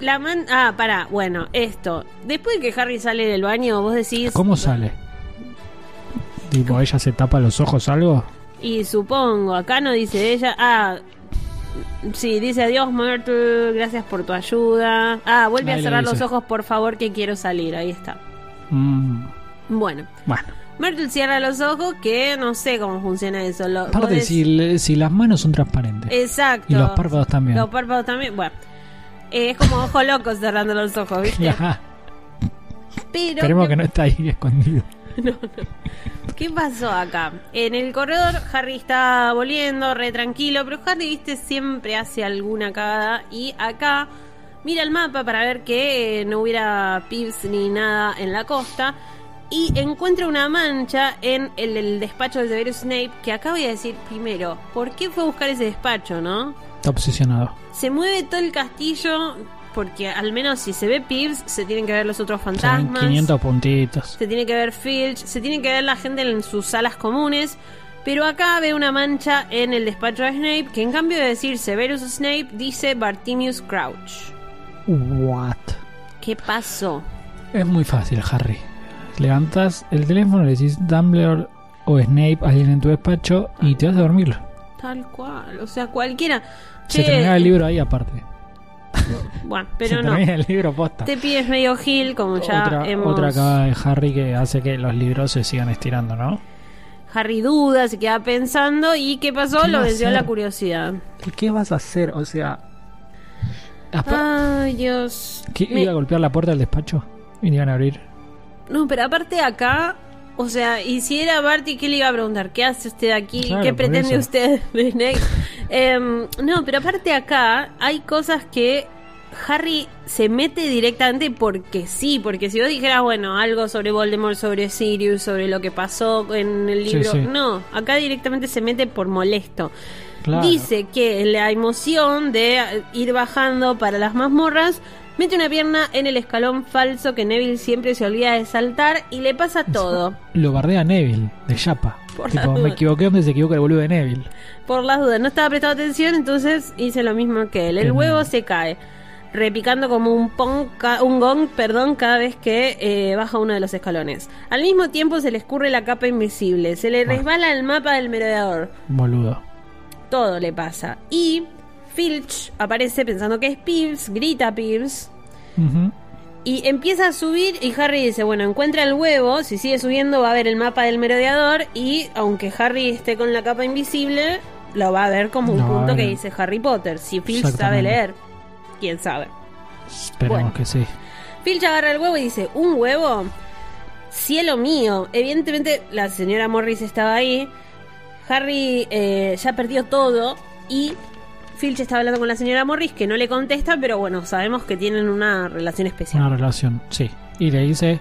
A: La man. Ah, pará, bueno, esto. Después de que Harry sale del baño, vos decís.
B: ¿Cómo sale? Tipo, ella se tapa los ojos algo.
A: Y supongo, acá no dice ella. Ah. Sí, dice adiós Myrtle, gracias por tu ayuda. Ah, vuelve
B: Ahí
A: a cerrar los ojos, por favor, que quiero salir. Ahí está.
B: Mm,
A: Bueno,
B: bueno.
A: Myrtle cierra los ojos, que no sé cómo funciona eso. Lo,
B: Aparte, si, las manos son transparentes.
A: Exacto.
B: Y los párpados también.
A: Los párpados también. Bueno, eh, es como ojo loco cerrando los ojos, ¿viste? [laughs] Pero,
B: Esperemos
A: ¿qué,
B: que no está ahí escondido. [laughs]
A: ¿qué pasó acá? En el corredor, Harry está volviendo, re tranquilo, pero Harry, viste, siempre hace alguna cagada. Y acá mira el mapa para ver que eh, no hubiera pips ni nada en la costa. Y encuentra una mancha en el, el despacho de Severus Snape. Que acá voy a decir primero, ¿por qué fue a buscar ese despacho, no?
B: Está obsesionado.
A: Se mueve todo el castillo porque al menos si se ve Pips, se tienen que ver los otros fantasmas.
B: 500 puntitos.
A: Se tiene que ver Filch, se tiene que ver la gente en sus salas comunes. Pero acá ve una mancha en el despacho de Snape que en cambio de decir Severus Snape dice Bartimius Crouch.
B: What?
A: ¿Qué pasó?
B: Es muy fácil, Harry. Levantas el teléfono, le decís Dumbledore o Snape, alguien en tu despacho, y te vas a dormir.
A: Tal cual, o sea, cualquiera.
B: Se
A: Che,
B: termina el libro ahí aparte. [laughs]
A: Bueno, pero no.
B: el libro posta.
A: Te pides medio Gil, como ya
B: otra,
A: hemos...
B: otra cagada de Harry que hace que los libros se sigan estirando, ¿no?
A: Harry duda, se queda pensando y ¿qué pasó?
B: ¿Qué
A: Lo venció la curiosidad.
B: ¿Qué vas a hacer? O sea...
A: Ay, Dios.
B: ¿Qué,
A: Me-
B: ¿Iba a golpear la puerta del despacho? ¿Y le iban a abrir?
A: No, pero aparte acá, o sea, y si era Barty, ¿qué le iba a preguntar? ¿Qué hace usted aquí?
B: Claro,
A: ¿Qué pretende
B: eso.
A: usted, Snape? Em, no, pero aparte acá hay cosas que Harry se mete directamente porque sí, porque si vos dijeras, bueno, algo sobre Voldemort, sobre Sirius, sobre lo que pasó en el libro,
B: sí.
A: no, acá directamente se mete por molesto.
B: Claro.
A: Dice que la emoción de ir bajando para las mazmorras mete una pierna en el escalón falso que Neville siempre se olvida de saltar y le pasa todo.
B: Lo bardea Neville, de Chapa. Tipo, me equivoqué donde se equivoca el boludo de Neville.
A: Por las dudas, no estaba prestando atención, entonces hice lo mismo que él. El
B: Qué
A: huevo
B: mal.
A: se cae, repicando como un, pon ca- un gong perdón, cada vez que eh, baja uno de los escalones. Al mismo tiempo se le escurre la capa invisible, se le resbala el mapa del merodeador.
B: Boludo.
A: Todo le pasa. Y Filch aparece pensando que es Pierce, grita a Pierce.
B: Ujú.
A: Y empieza a subir y Harry dice, bueno, encuentra el huevo, si sigue subiendo va a ver el mapa del merodeador y aunque Harry esté con la capa invisible, lo va a ver como un punto que dice Harry Potter. Si Filch sabe leer, quién sabe.
B: Esperemos
A: Bueno.
B: que sí.
A: Filch agarra el huevo y dice, ¿un huevo? Cielo mío. Evidentemente la señora Morris estaba ahí. Harry eh, ya perdió todo y Filch está hablando con la señora Morris que no le contesta, pero bueno, sabemos que tienen una relación especial.
B: Una relación, sí. Y le dice.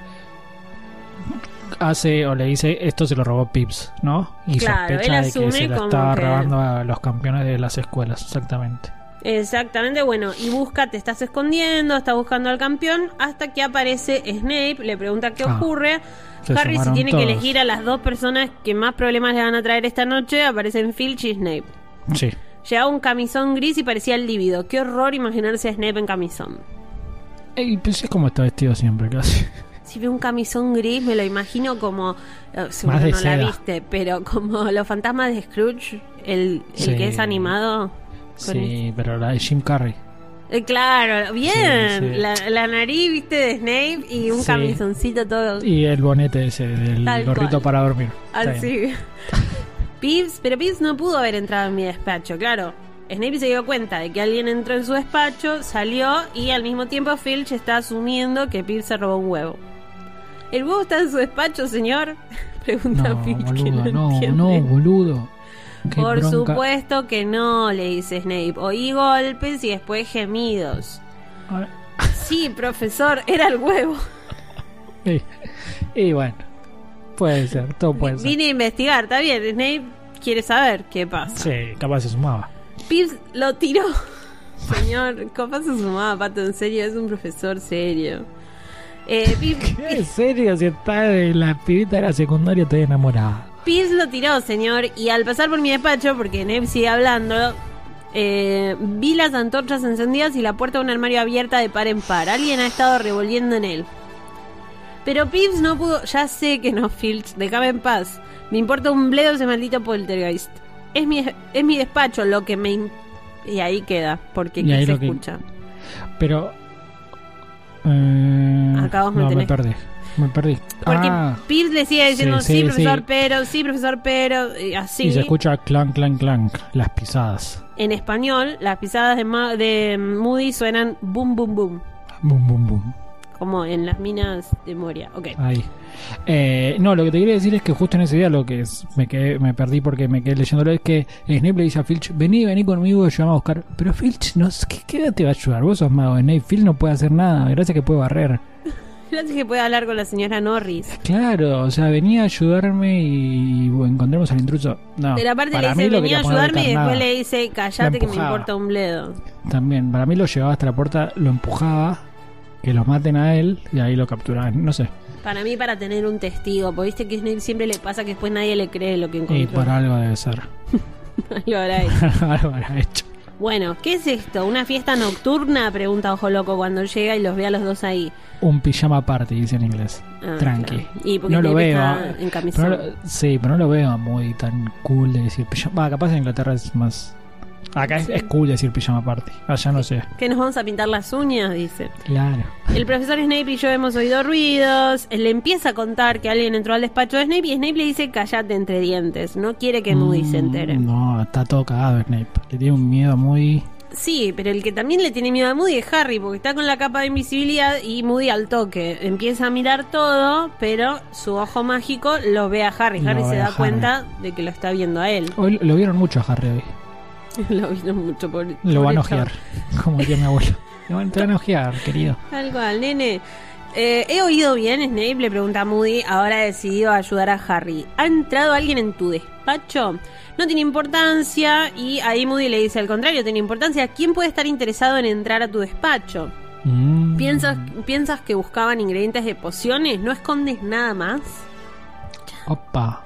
B: Hace o le dice esto se lo robó Pips, ¿no? Y
A: Claro,
B: sospecha
A: él
B: de que se lo
A: que-
B: robando a los campeones de las escuelas, exactamente.
A: Exactamente, bueno, y busca, te estás escondiendo, está buscando al campeón, hasta que aparece Snape, le pregunta qué
B: Ah,
A: ocurre.
B: se
A: Harry,
B: sumaron
A: tiene que elegir a las dos personas que más problemas le van a traer esta noche, aparecen Filch y Snape.
B: Sí.
A: Llevaba un camisón gris y parecía el lívido. Qué horror imaginarse a Snape en camisón.
B: Y pues es como está vestido siempre, casi.
A: Si veo un camisón gris, me lo imagino como. eh, seguro
B: Más de
A: no la
B: seda.
A: viste, pero como [laughs] los fantasmas de Scrooge, el, el
B: Sí.
A: que es animado.
B: Sí, pero la de Jim Carrey.
A: Eh, claro, bien.
B: Sí, sí.
A: La, la nariz, viste, de Snape y un camisoncito todo
B: Y el bonete ese, del
A: Tal
B: gorrito para dormir.
A: Así. [laughs] Pips, pero Pips no pudo haber entrado en mi despacho, claro. Snape se dio cuenta de que alguien entró en su despacho, salió y al mismo tiempo Filch está asumiendo que Pips se robó un huevo. ¿El huevo está en su despacho, señor? [laughs] Pregunta
B: No,
A: Filch, que
B: boludo, no,
A: entiende.
B: no, boludo. Qué
A: Por
B: bronca.
A: supuesto que no, le dice Snape. Oí golpes y después gemidos. Sí, profesor, era el huevo. [laughs]
B: Y, y bueno, puede ser, todo puede ser.
A: Vine a investigar, está bien. Snape quiere saber qué pasa.
B: Sí, capaz se sumaba.
A: Pips lo tiró. Señor, capaz se sumaba, Pato, en serio, es un profesor serio. Eh, [laughs] Pips,
B: ¿En serio? Si está de la pibita de la secundaria, estoy enamorada.
A: Pips lo tiró, señor, y al pasar por mi despacho, porque Neb sigue hablando, eh, vi las antorchas encendidas y la puerta de un armario abierta de par en par. Alguien ha estado revolviendo en él. Pero Pips no pudo. Ya sé que no, Filch, déjame en paz. Me importa un bledo ese maldito poltergeist. Es mi, es mi despacho lo que me. Y ahí queda, porque
B: Y
A: ¿qué
B: ahí
A: se
B: lo que-
A: escucha?
B: Pero. Eh,
A: Acá vos me
B: no, me
A: tenés-
B: perdí. Me perdí.
A: Porque
B: Ah,
A: Pips le sigue diciendo
B: sí,
A: sí,
B: sí,
A: profesor,
B: sí.
A: pero, sí, profesor, pero, y así.
B: Y se escucha clank, clank, clank. Las pisadas.
A: En español, las pisadas de, Ma- de Moody suenan boom, boom, boom.
B: Boom, boom, boom.
A: Como en las minas de Moria. Ok.
B: Ahí. Eh, no, lo que te quería decir es que justo en ese día lo que es- me quedé, me perdí porque me quedé leyéndolo es que Snape le dice a Filch, vení, vení conmigo, ayúdame a buscar. Pero Filch, no, ¿qué, ¿qué te va a ayudar? Vos sos mago, Snape. Filch no puede hacer nada, gracias que puede barrer. [laughs]
A: Gracias que puede hablar con la señora Norris.
B: Claro, o sea, venía a ayudarme y bueno, encontremos al intruso. No,
A: Pero aparte le dice, venía a ayudarme y después le dice, callate que me importa un bledo.
B: También, para mí lo llevaba hasta la puerta, lo empujaba, que lo maten a él y ahí lo capturaban. No sé,
A: Para mí, para tener un testigo. Porque viste que Snape siempre le pasa que después nadie le cree lo que
B: y
A: encontró.
B: por algo debe ser. [laughs]
A: Lo habrá hecho. [laughs]
B: algo habrá hecho.
A: Bueno, ¿qué es esto? ¿Una fiesta nocturna? Pregunta Ojo Loco cuando llega y los ve a los dos ahí.
B: Un pijama party, dice en inglés.
A: Ah,
B: Tranqui.
A: claro. Y porque
B: no lo veo. ah,
A: en
B: pero no sí, pero no lo veo muy tan cool de decir pijama. Va, capaz en Inglaterra es más. Acá es, es cool decir pijama party. Allá no sé.
A: Que nos vamos a pintar las uñas, dice.
B: Claro.
A: El profesor Snape y yo hemos oído ruidos. Le empieza a contar que alguien entró al despacho de Snape y Snape le dice callate entre dientes. No quiere que Moody se entere.
B: Mm, No, está todo cagado Snape. Le tiene un miedo muy.
A: Sí, pero el que también le tiene miedo a Moody es Harry, porque está con la capa de invisibilidad y Moody al toque. Empieza a mirar todo, pero su ojo mágico lo ve a Harry.
B: Lo
A: Harry se da
B: Harry.
A: cuenta de que lo está viendo a él.
B: Hoy lo vieron mucho a Harry hoy. [laughs]
A: lo vino mucho por
B: Lo van a ojear, [laughs] como diría mi abuelo. [laughs] Te van a ojear, querido.
A: Tal cual, nene. Eh, he oído bien, Snape le pregunta a Moody, ahora ha decidido ayudar a Harry. ¿Ha entrado alguien en tu despacho? No tiene importancia y ahí Moody le dice al contrario, tiene importancia. ¿Quién puede estar interesado en entrar a tu despacho?
B: Mm.
A: ¿Piensas, ¿Piensas que buscaban ingredientes de pociones? ¿No escondes nada más?
B: Opa.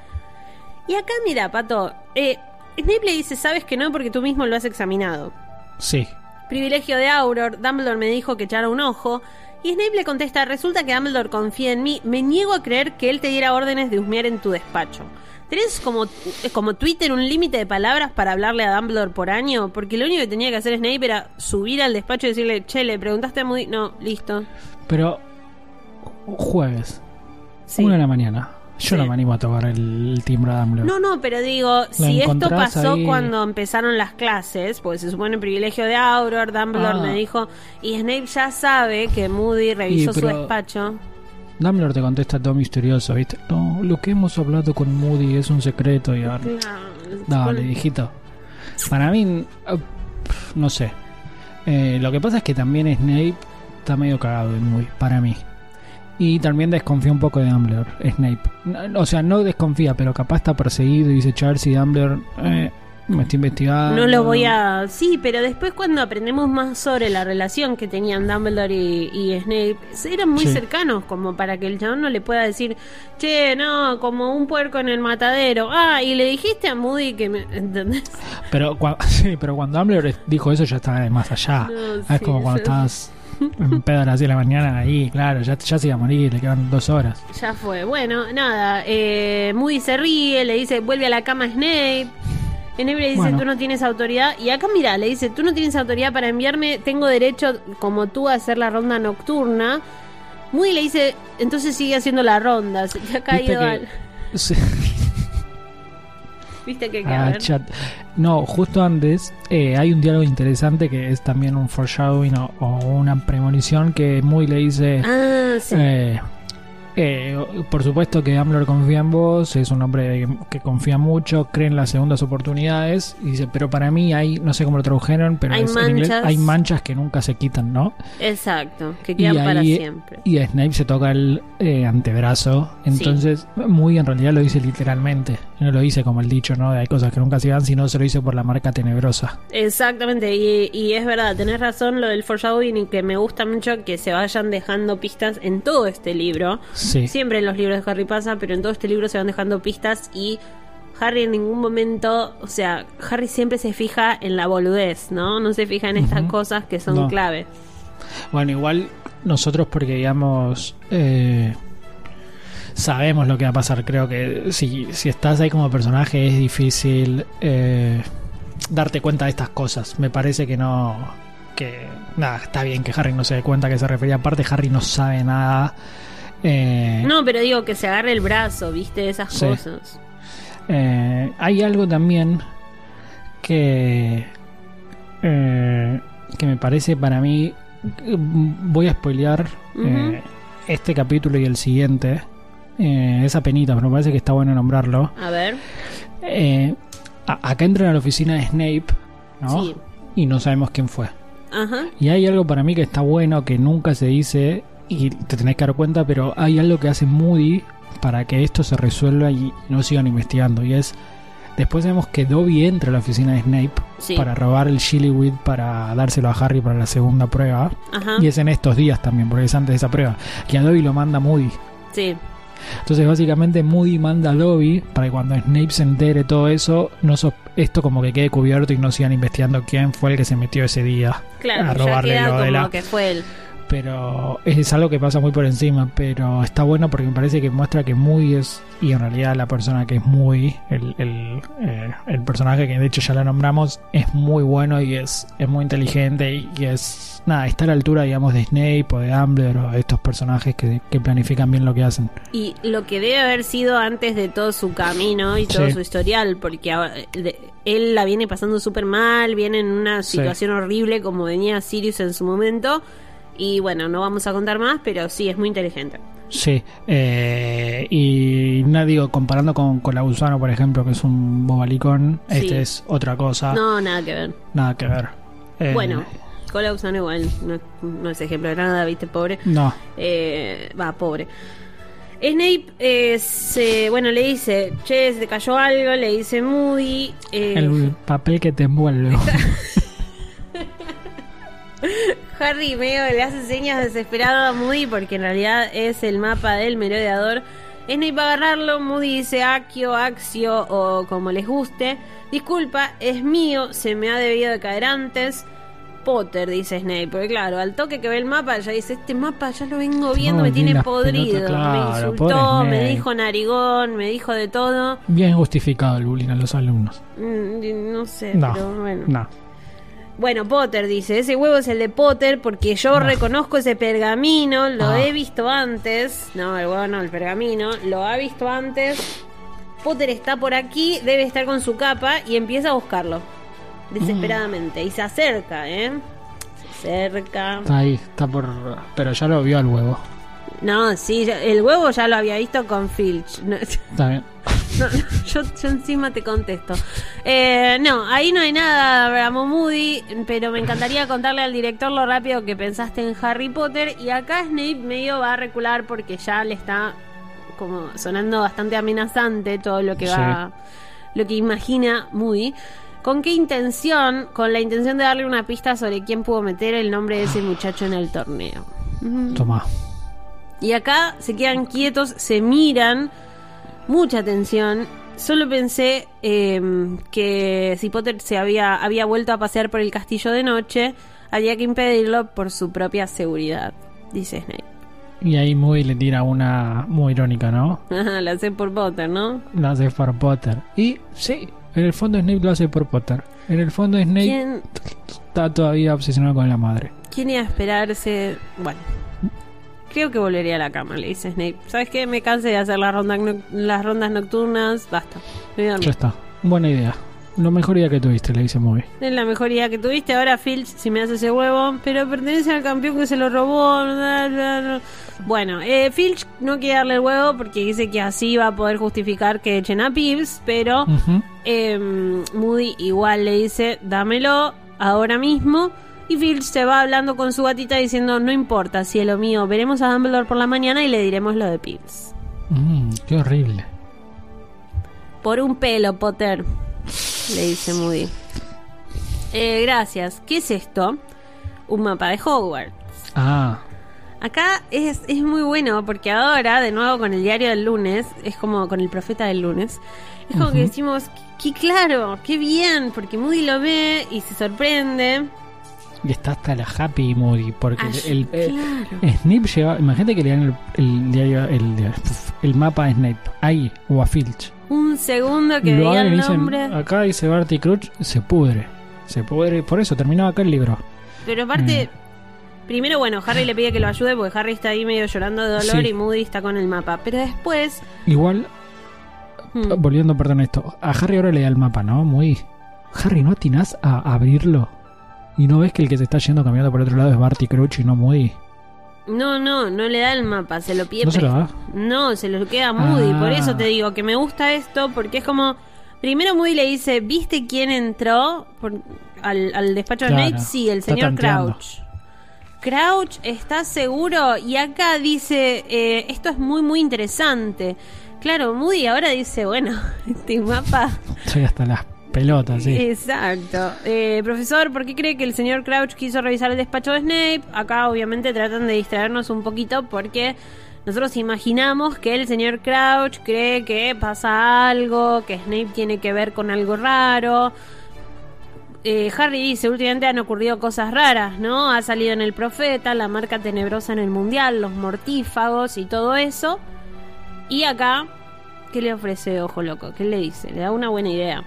A: Y acá mira, Pato, eh, Snape le dice, sabes que no porque tú mismo lo has examinado.
B: Sí.
A: Privilegio de Auror, Dumbledore me dijo que echara un ojo. Y Snape le contesta, resulta que Dumbledore confía en mí, me niego a creer que él te diera órdenes de husmear en tu despacho. ¿Tenés como, eh, como Twitter un límite de palabras para hablarle a Dumbledore por año? Porque lo único que tenía que hacer Snape era subir al despacho y decirle, che, le preguntaste a Moody. No, listo.
B: Pero jueves,
A: Sí.
B: una de la mañana. Yo
A: Sí.
B: no me animo a tocar el, el timbre de Dumbledore.
A: No, no, pero digo, si esto pasó
B: ahí.
A: cuando empezaron las clases, porque se supone privilegio de Auror, Dumbledore
B: Ah.
A: me dijo, y Snape ya sabe que Moody revisó
B: Y,
A: su despacho.
B: Dumbledore te contesta todo misterioso, ¿viste? No, lo que hemos hablado con Moody es un secreto y ahora... Dale, hijito. Para mí, pf, no sé. Eh, lo que pasa es que también Snape está medio cagado de Moody, para mí. Y también desconfía un poco de Dumbledore, Snape. O sea, no desconfía, pero capaz está perseguido y dice Charles y Dumbledore eh, me está investigando.
A: No lo voy a... Sí, pero después cuando aprendemos más sobre la relación que tenían Dumbledore y, y Snape, eran muy
B: Sí.
A: cercanos como para que el chabón no le pueda decir, che, no, como un puerco en el matadero. Ah, y le dijiste a Moody que me... [laughs] ¿Entendés?
B: Pero, cua- [laughs] sí, pero cuando Dumbledore dijo eso ya estaba más allá.
A: No,
B: es
A: sí,
B: como cuando estás [laughs] en pedo a las 10 de la mañana ahí, claro, ya, ya se iba a morir, le quedan dos horas.
A: Ya fue. Bueno, nada. Eh, Moody se ríe, le dice, vuelve a la cama Snape. Snape le dice,
B: Bueno.
A: tú no tienes autoridad. Y acá, mira, le dice, tú no tienes autoridad para enviarme. Tengo derecho, como tú, a hacer la ronda nocturna. Moody le dice, entonces sigue haciendo la ronda. Se te ha caído al...
B: Sí.
A: Viste que,
B: Ah, chat. No, justo antes eh, hay un diálogo interesante que es también un foreshadowing o, o una premonición que Muy le dice...
A: Ah, sí.
B: eh, eh, por supuesto que Dumbledore confía en vos, es un hombre que, confía mucho, cree en las segundas oportunidades, y dice, pero para mí hay, no sé cómo lo tradujeron, pero
A: Hay
B: es en inglés,
A: manchas.
B: hay manchas que nunca se quitan, ¿no?
A: Exacto. Que quedan para siempre.
B: Y a Snape se toca el eh, antebrazo. Entonces, muy en realidad lo dice literalmente. No lo dice como el dicho, ¿no? De hay cosas que nunca se van, sino se lo dice por la marca tenebrosa.
A: Exactamente, y, y es verdad, tenés razón lo del foreshadowing y que me gusta mucho que se vayan dejando pistas en todo este libro.
B: Sí.
A: Siempre en los libros de Harry pasa, pero en todo este libro se van dejando pistas y Harry en ningún momento, o sea, Harry siempre se fija en la boludez, ¿no? No se fija en estas cosas que son
B: No.
A: clave.
B: Bueno, igual nosotros porque digamos... eh, sabemos lo que va a pasar. Creo que si, si estás ahí como personaje es difícil eh, darte cuenta de estas cosas. Me parece que no... Que nada, está bien que Harry no se dé cuenta que se refería. Aparte, Harry no sabe nada. Eh,
A: No, pero digo que se agarre el brazo, ¿viste? Esas
B: Sí.
A: cosas.
B: Eh, hay algo también que eh, que me parece para mí voy a spoilear este capítulo y el siguiente esa penita pero me parece que está bueno nombrarlo
A: A ver.
B: A- acá entran a la oficina de Snape ¿no?
A: Sí.
B: y no sabemos quién fue
A: Ajá.
B: y hay algo para mí que está bueno que nunca se dice y te tenés que dar cuenta, pero hay algo que hace Moody para que esto se resuelva y no sigan investigando. Y es, después vemos que Dobby entra a la oficina de Snape
A: Sí.
B: para robar el Chiliwit para dárselo a Harry para la segunda prueba.
A: Ajá.
B: Y es en estos días también, porque es antes de esa prueba. Y a Dobby lo manda Moody.
A: Sí.
B: Entonces básicamente Moody manda a Dobby para que cuando Snape se entere todo eso, no so- esto como que quede cubierto y no sigan investigando quién fue el que se metió ese día
A: Claro,
B: a
A: ya
B: robarle
A: queda
B: lo de
A: como
B: la...
A: que fue él.
B: Pero es algo que pasa muy por encima, pero está bueno porque me parece que muestra que muy es, y en realidad la persona que es muy, el, el, eh, el personaje que de hecho ya la nombramos, es muy bueno y es, es muy inteligente y, y es, nada, está a la altura, digamos, de Snape o de Dumbledore o de estos personajes que, que planifican bien lo que hacen.
A: Y lo que debe haber sido antes de todo su camino y todo
B: Sí.
A: su historial, porque él la viene pasando súper mal, viene en una
B: Sí.
A: situación horrible como venía Sirius en su momento. Y bueno, no vamos a contar más, pero sí, es muy inteligente.
B: Sí, eh, y nada, digo, comparando con, con la Gusano, por ejemplo, que es un bobalicón,
A: Sí.
B: este es otra cosa,
A: No, nada que ver.
B: nada que ver. Eh,
A: Bueno, Colauxón igual, no, no es ejemplo de nada, viste, pobre.
B: No.
A: Eh, va, pobre. Snape, eh, se, bueno, le dice, che, se te cayó algo, le dice Moody. eh,
B: El papel que te envuelve. [laughs] [laughs]
A: Harry medio le hace señas desesperado a Moody porque en realidad es el mapa del merodeador. Snape va a agarrarlo, Moody dice Accio, Axio o como les guste. Disculpa, es mío, se me ha debido de caer antes. Potter, dice Snape, porque claro, al toque que ve el mapa ya dice, este mapa ya lo vengo viendo,
B: No,
A: me tiene podrido,
B: pelotas, claro,
A: me insultó, me dijo narigón, me dijo de todo.
B: Bien justificado el bullying a los alumnos.
A: Mm, No sé,
B: No,
A: pero bueno.
B: no.
A: Bueno, Potter dice, ese huevo es el de Potter porque yo
B: No.
A: reconozco ese pergamino, lo
B: Ah.
A: he visto antes. No, el huevo no, el pergamino, lo ha visto antes. Potter está por aquí, debe estar con su capa y empieza a buscarlo. Desesperadamente. Y se acerca, ¿eh? Se acerca.
B: Está ahí, está por. Pero ya lo vio al huevo.
A: No, sí, el huevo ya lo había visto con Filch. No,
B: Está bien. [laughs]
A: No, yo, yo encima te contesto. Eh, no, ahí no hay nada, Ramo Moody, pero me encantaría contarle al director lo rápido que pensaste en Harry Potter. Y acá Snape medio va a recular porque ya le está como sonando bastante amenazante todo lo que
B: Sí.
A: va, lo que imagina Moody. ¿Con qué intención? Con la intención de darle una pista sobre quién pudo meter el nombre de ese muchacho en el torneo.
B: Toma.
A: Y acá se quedan quietos, se miran, mucha tensión. Solo pensé eh, que si Potter se había, había vuelto a pasear por el castillo de noche, había que impedirlo por su propia seguridad, dice Snape.
B: Y ahí muy le tira una muy irónica, ¿no?
A: Ajá, La sé por Potter, ¿no?
B: Lo hace por Potter. Y sí, en el fondo Snape lo hace por Potter. En el fondo Snape
A: ¿Quién,
B: está todavía obsesionado con la madre.
A: ¿Quién iba a esperarse? Bueno, creo que volvería a la cama, le dice Snape. ¿Sabes qué? Me cansé de hacer las rondas, noc- las rondas nocturnas. Basta. Me voy a dormir.
B: Ya está. Buena idea. Lo mejor idea que tuviste, le dice muy.
A: Es la mejor idea que tuviste. Ahora Filch, si me hace ese huevo, pero pertenece al campeón que se lo robó. bla, bla, bla. Bueno, eh, Filch no quiere darle el huevo porque dice que así va a poder justificar que echen a Pibbs, pero eh, Moody igual le dice, dámelo ahora mismo. Y Filch se va hablando con su gatita diciendo, no importa, cielo mío, veremos a Dumbledore por la mañana y le diremos lo de Pibbs.
B: Mm, qué horrible.
A: Por un pelo, Potter, le dice Moody. Eh, gracias. ¿Qué es esto? Un mapa de Hogwarts.
B: Ah,
A: Acá es, es muy bueno porque ahora, de nuevo con el diario del lunes, es como con el profeta del lunes, es como que decimos, qué claro, qué bien, porque Moody lo ve y se sorprende.
B: Y está hasta la Happy Moody. Porque
A: Ay,
B: el, el-
A: claro.
B: Snape lleva. Imagínate que le dan el, el mapa a Snape. Ahí, o a Filch.
A: Un segundo que
B: Lo
A: veía el
B: dicen,
A: nombre.
B: acá dice Barty Crouch, se pudre. Se pudre. Por eso terminaba acá el libro.
A: Pero aparte,
B: Mm.
A: primero, bueno, Harry le pide que lo ayude porque Harry está ahí medio llorando de dolor
B: Sí.
A: y Moody está con el mapa. Pero después.
B: Igual,
A: hmm,
B: volviendo, perdón, esto. A Harry ahora le da el mapa, ¿no? Muy. Harry, ¿no atinás a abrirlo? Y no ves que el que se está yendo caminando por otro lado es Barty Crouch y no Moody.
A: No, no, no le da el mapa, se lo pide.
B: ¿No se lo da?
A: No, se lo queda Moody.
B: Ah.
A: Por eso te digo que me gusta esto, porque es como. Primero Moody le dice: ¿Viste quién entró por- al, al despacho de Snape? Sí, el señor. Crouch. Crouch está seguro y acá dice: eh, Esto es muy, muy interesante. Claro, Moody ahora dice: Bueno, [laughs] este mapa.
B: Estoy hasta las pelotas, sí.
A: Exacto. Eh, profesor, ¿por qué cree que el señor Crouch quiso revisar el despacho de Snape? Acá obviamente tratan de distraernos un poquito porque nosotros imaginamos que el señor Crouch cree que pasa algo, que Snape tiene que ver con algo raro. Eh, Harry dice, últimamente han ocurrido cosas raras, ¿no? Ha salido en el profeta, la marca tenebrosa en el mundial, los mortífagos y todo eso. Y acá, ¿qué le ofrece Ojo Loco? ¿Qué le dice? Le da una buena idea.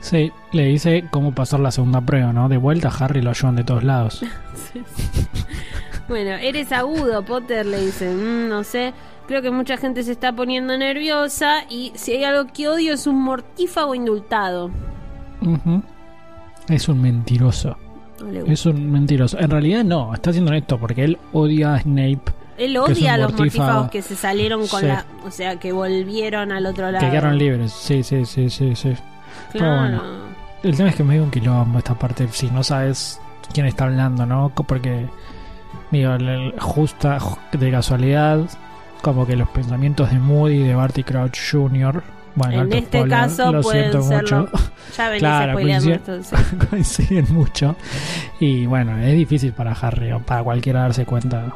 B: Sí, le dice cómo pasar la segunda prueba, ¿no? De vuelta Harry lo ayudan de todos lados. [laughs]
A: Bueno, eres agudo, Potter, le dice. "Mm, no sé, creo que mucha gente se está poniendo nerviosa y si hay algo que odio es un mortífago indultado.
B: Es un mentiroso.
A: No.
B: Es un mentiroso. En realidad no, está haciendo esto porque él odia a Snape.
A: Él odia a los
B: mortífago.
A: mortífagos que se salieron con
B: Sí.
A: la... O sea, que volvieron al otro lado.
B: Que quedaron libres. Sí, sí, sí, sí, sí.
A: Claro.
B: bueno. El tema es que me dio un quilombo esta parte. Si no sabes quién está hablando, ¿no? Porque, digo, justa, de casualidad, como que los pensamientos de Moody y de Barty Crouch Jr., bueno,
A: En este
B: spoiler,
A: caso
B: lo
A: pueden
B: siento
A: serlo.
B: mucho, [laughs]
A: Ya venís
B: Claro,
A: spoileando
B: coincide-
A: esto. sí. [laughs]
B: coinciden mucho. Y bueno, es difícil para Harry o para cualquiera darse cuenta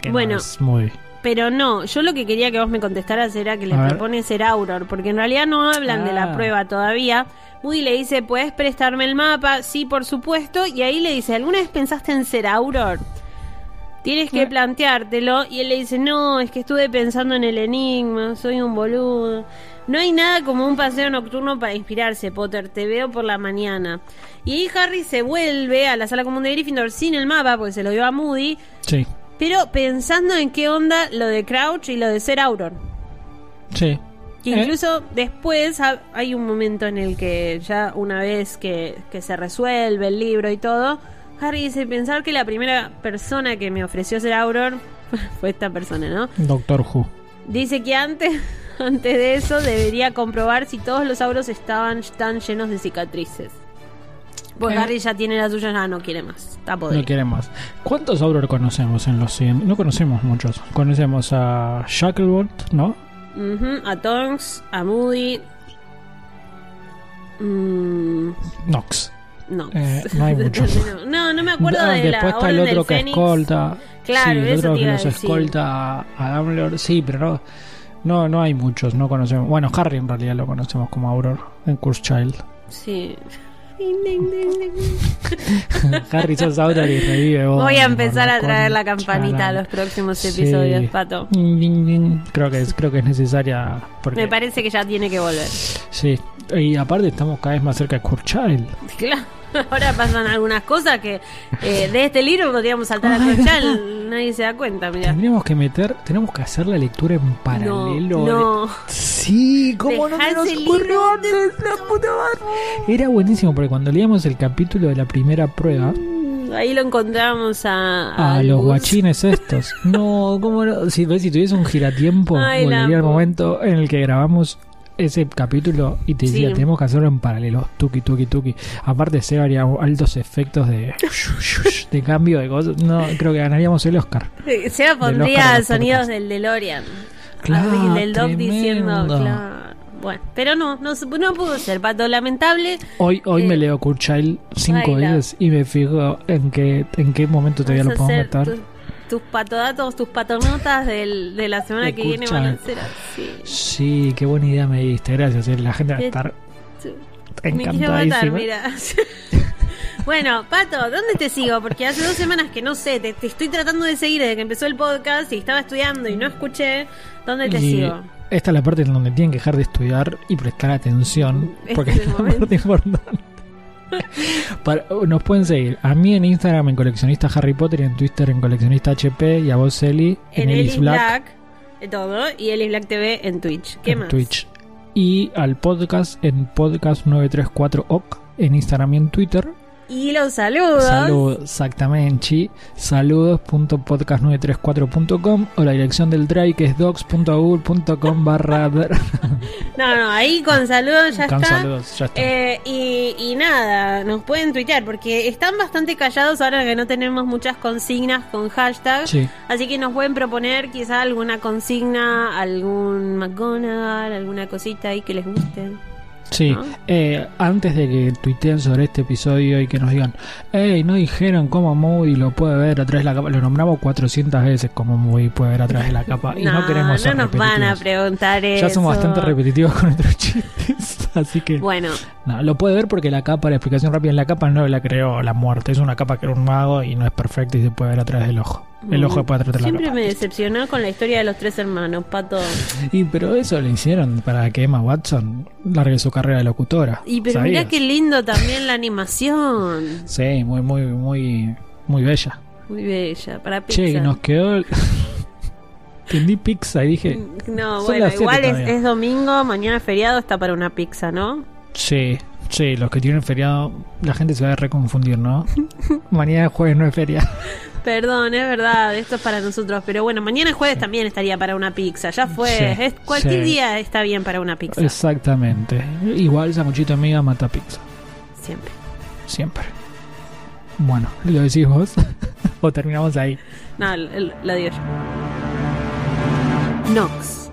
B: que
A: Bueno.
B: no es Moody.
A: Pero no, yo lo que quería que vos me contestaras era que le
B: A ver.
A: propone ser Auror, porque en realidad no hablan de la
B: Ah.
A: prueba todavía. Moody le dice, ¿puedes prestarme el mapa? Sí, por supuesto. Y ahí le dice, ¿alguna vez pensaste en ser Auror? Tienes que
B: Eh.
A: planteártelo. Y él le dice, no, es que estuve pensando en el enigma, soy un boludo. No hay nada como un paseo nocturno para inspirarse, Potter. Te veo por la mañana. Y ahí Harry se vuelve a la sala común de Gryffindor sin el mapa, porque se lo dio a Moody.
B: Sí,
A: Pero pensando en qué onda lo de Crouch y lo de ser Auror.
B: sí.
A: Que
B: Eh,
A: incluso después ha- hay un momento en el que ya una vez que, que se resuelve el libro y todo, Harry dice pensar que la primera persona que me ofreció ser Auror [laughs] fue esta persona, ¿no?
B: Doctor Who.
A: Dice que antes, [laughs] antes de eso debería comprobar si todos los auros estaban tan llenos de cicatrices. Pues. Harry ya tiene las suyas, ya no quiere más. Está podrido.
B: No quiere más. ¿Cuántos Auror conocemos en los 100? No conocemos muchos. Conocemos a Shacklebolt, ¿no?
A: Ujú, A Tonks, a Moody. Mm,
B: Nox.
A: no.
B: Eh, no hay [laughs] muchos.
A: no, no me acuerdo
B: Ah,
A: de la
B: Después está el
A: Orden
B: otro que
A: Fénix.
B: escolta.
A: Claro,
B: sí, el otro que
A: decir.
B: escolta a Dumbledore. Sí, pero no, no, no hay muchos. No conocemos. Bueno, Harry en realidad lo conocemos como Auror en Curse Child.
A: Sí. [laughs]
B: Harry sos Auror y revive. vos,
A: Voy a empezar a traer la campanita a los próximos
B: Sí.
A: episodios, Pato.
B: Ding, ding. Creo que es, creo que es necesaria. Porque,
A: Me parece que ya tiene que volver.
B: Sí. Y aparte estamos cada vez más cerca de Curse Child.
A: Claro. [laughs] Ahora pasan algunas cosas que eh, de este libro podríamos saltar a
B: Ay,
A: Corchal. Nadie se da cuenta, mira.
B: Tendríamos que meter, tenemos que hacer la lectura en paralelo.
A: No, no.
B: Sí, ¿cómo no
A: Dejá
B: se nos
A: ese
B: ocurrió antes? La puta madre. Era buenísimo porque cuando leíamos el capítulo de la primera prueba,
A: Mm, Ahí lo encontramos a,
B: a los guachines estos. [laughs] No, ¿cómo no? Si, si tuviese un giratiempo,
A: Ay,
B: volvería al momento en el que grabamos ese capítulo y te decía,
A: Sí.
B: tenemos que hacerlo en paralelo, tuki, tuki, tuki. Aparte, se haría altos efectos de, [laughs] de cambio de cosas. No, creo que ganaríamos el Oscar.
A: Seba pondría sonidos del DeLorean.
B: Claro,
A: del Doc diciendo, claro. Bueno, pero no, no, no pudo ser, Pato. Lamentable.
B: Hoy, hoy
A: Eh,
B: me leo Kurt Child cinco veces y me fijo en qué, en qué momento todavía lo puedo meter.
A: Tu- tus patodatos, tus patonotas del, de la semana que viene
B: Kurt
A: van a
B: Child.
A: ser así.
B: Sí, qué buena idea me diste, gracias. eh, La gente va a estar
A: Me quiero matar,
B: encantadísima.
A: mira. [laughs] bueno, Pato, ¿dónde te sigo? Porque hace dos semanas que no sé, te, te estoy tratando de seguir desde que empezó el podcast y estaba estudiando y no escuché. ¿Dónde te
B: Y
A: sigo?
B: esta es la parte en donde tienen que dejar de estudiar y prestar atención,
A: Este
B: porque
A: es
B: la [laughs] parte importante. Para- nos pueden seguir a mí en Instagram en coleccionista Harry Potter y en Twitter en coleccionista HP y a vos Eli en,
A: En
B: Elis Black,
A: Black, todo, y Elis Black TV en Twitch. ¿Qué
B: en
A: más?
B: Twitch y al podcast en podcast 934 OC en Instagram y en Twitter
A: Y los saludos.
B: Saludos, exactamente. Saludos.podcast934.com o la dirección del drive que es docs.google.com barra [laughs]
A: No, no, ahí con saludos ya
B: con
A: está.
B: saludos, ya está.
A: Eh, y, y nada, nos pueden tuitear porque están bastante callados ahora que no tenemos muchas consignas con hashtag.
B: Sí.
A: Así que nos pueden proponer quizá alguna consigna, algún McGonagall, alguna cosita ahí que les guste.
B: Sí,
A: ¿no?
B: eh, antes de que tuiteen sobre este episodio y que nos digan, hey, no dijeron cómo Moody lo puede ver a través de la capa, lo nombramos 400 veces como Moody puede ver a través de la capa y no, queremos ser
A: no nos van a preguntar eso.
B: Ya somos bastante repetitivos con nuestros chistes, [laughs] así que
A: Bueno,
B: no, lo puede ver porque la capa, la explicación rápida, la capa no la creó la muerte, es una capa que era un mago y no es perfecta y se puede ver a través del ojo. El ojo puede tratar la
A: siempre
B: capa.
A: me decepcionó con la historia de los tres hermanos, Pato.
B: Y pero eso lo hicieron para que Emma Watson largue su carrera de locutora.
A: Y pero
B: ¿sabías?
A: mirá qué lindo también la animación.
B: Sí, muy, muy, muy, muy bella.
A: Muy bella, para pizza.
B: Che, nos quedó. el- [laughs] Entendí pizza y dije,
A: No,
B: Son
A: bueno, igual es, domingo, mañana feriado, está para una pizza, ¿no?
B: sí, sí, los que tienen feriado, la gente se va a reconfundir, ¿no? [laughs] Mañana jueves no es feria.
A: Perdón, es verdad, esto es para nosotros, pero bueno, mañana jueves también estaría para una pizza, ya fue,
B: Sí,
A: es, cualquier
B: sí.
A: día está bien para una pizza,
B: Exactamente. Igual Samuchito Amiga mata pizza.
A: siempre.
B: Siempre. Bueno, lo decís vos. [laughs] o terminamos ahí.
A: No, el- el- la digo yo. Nox.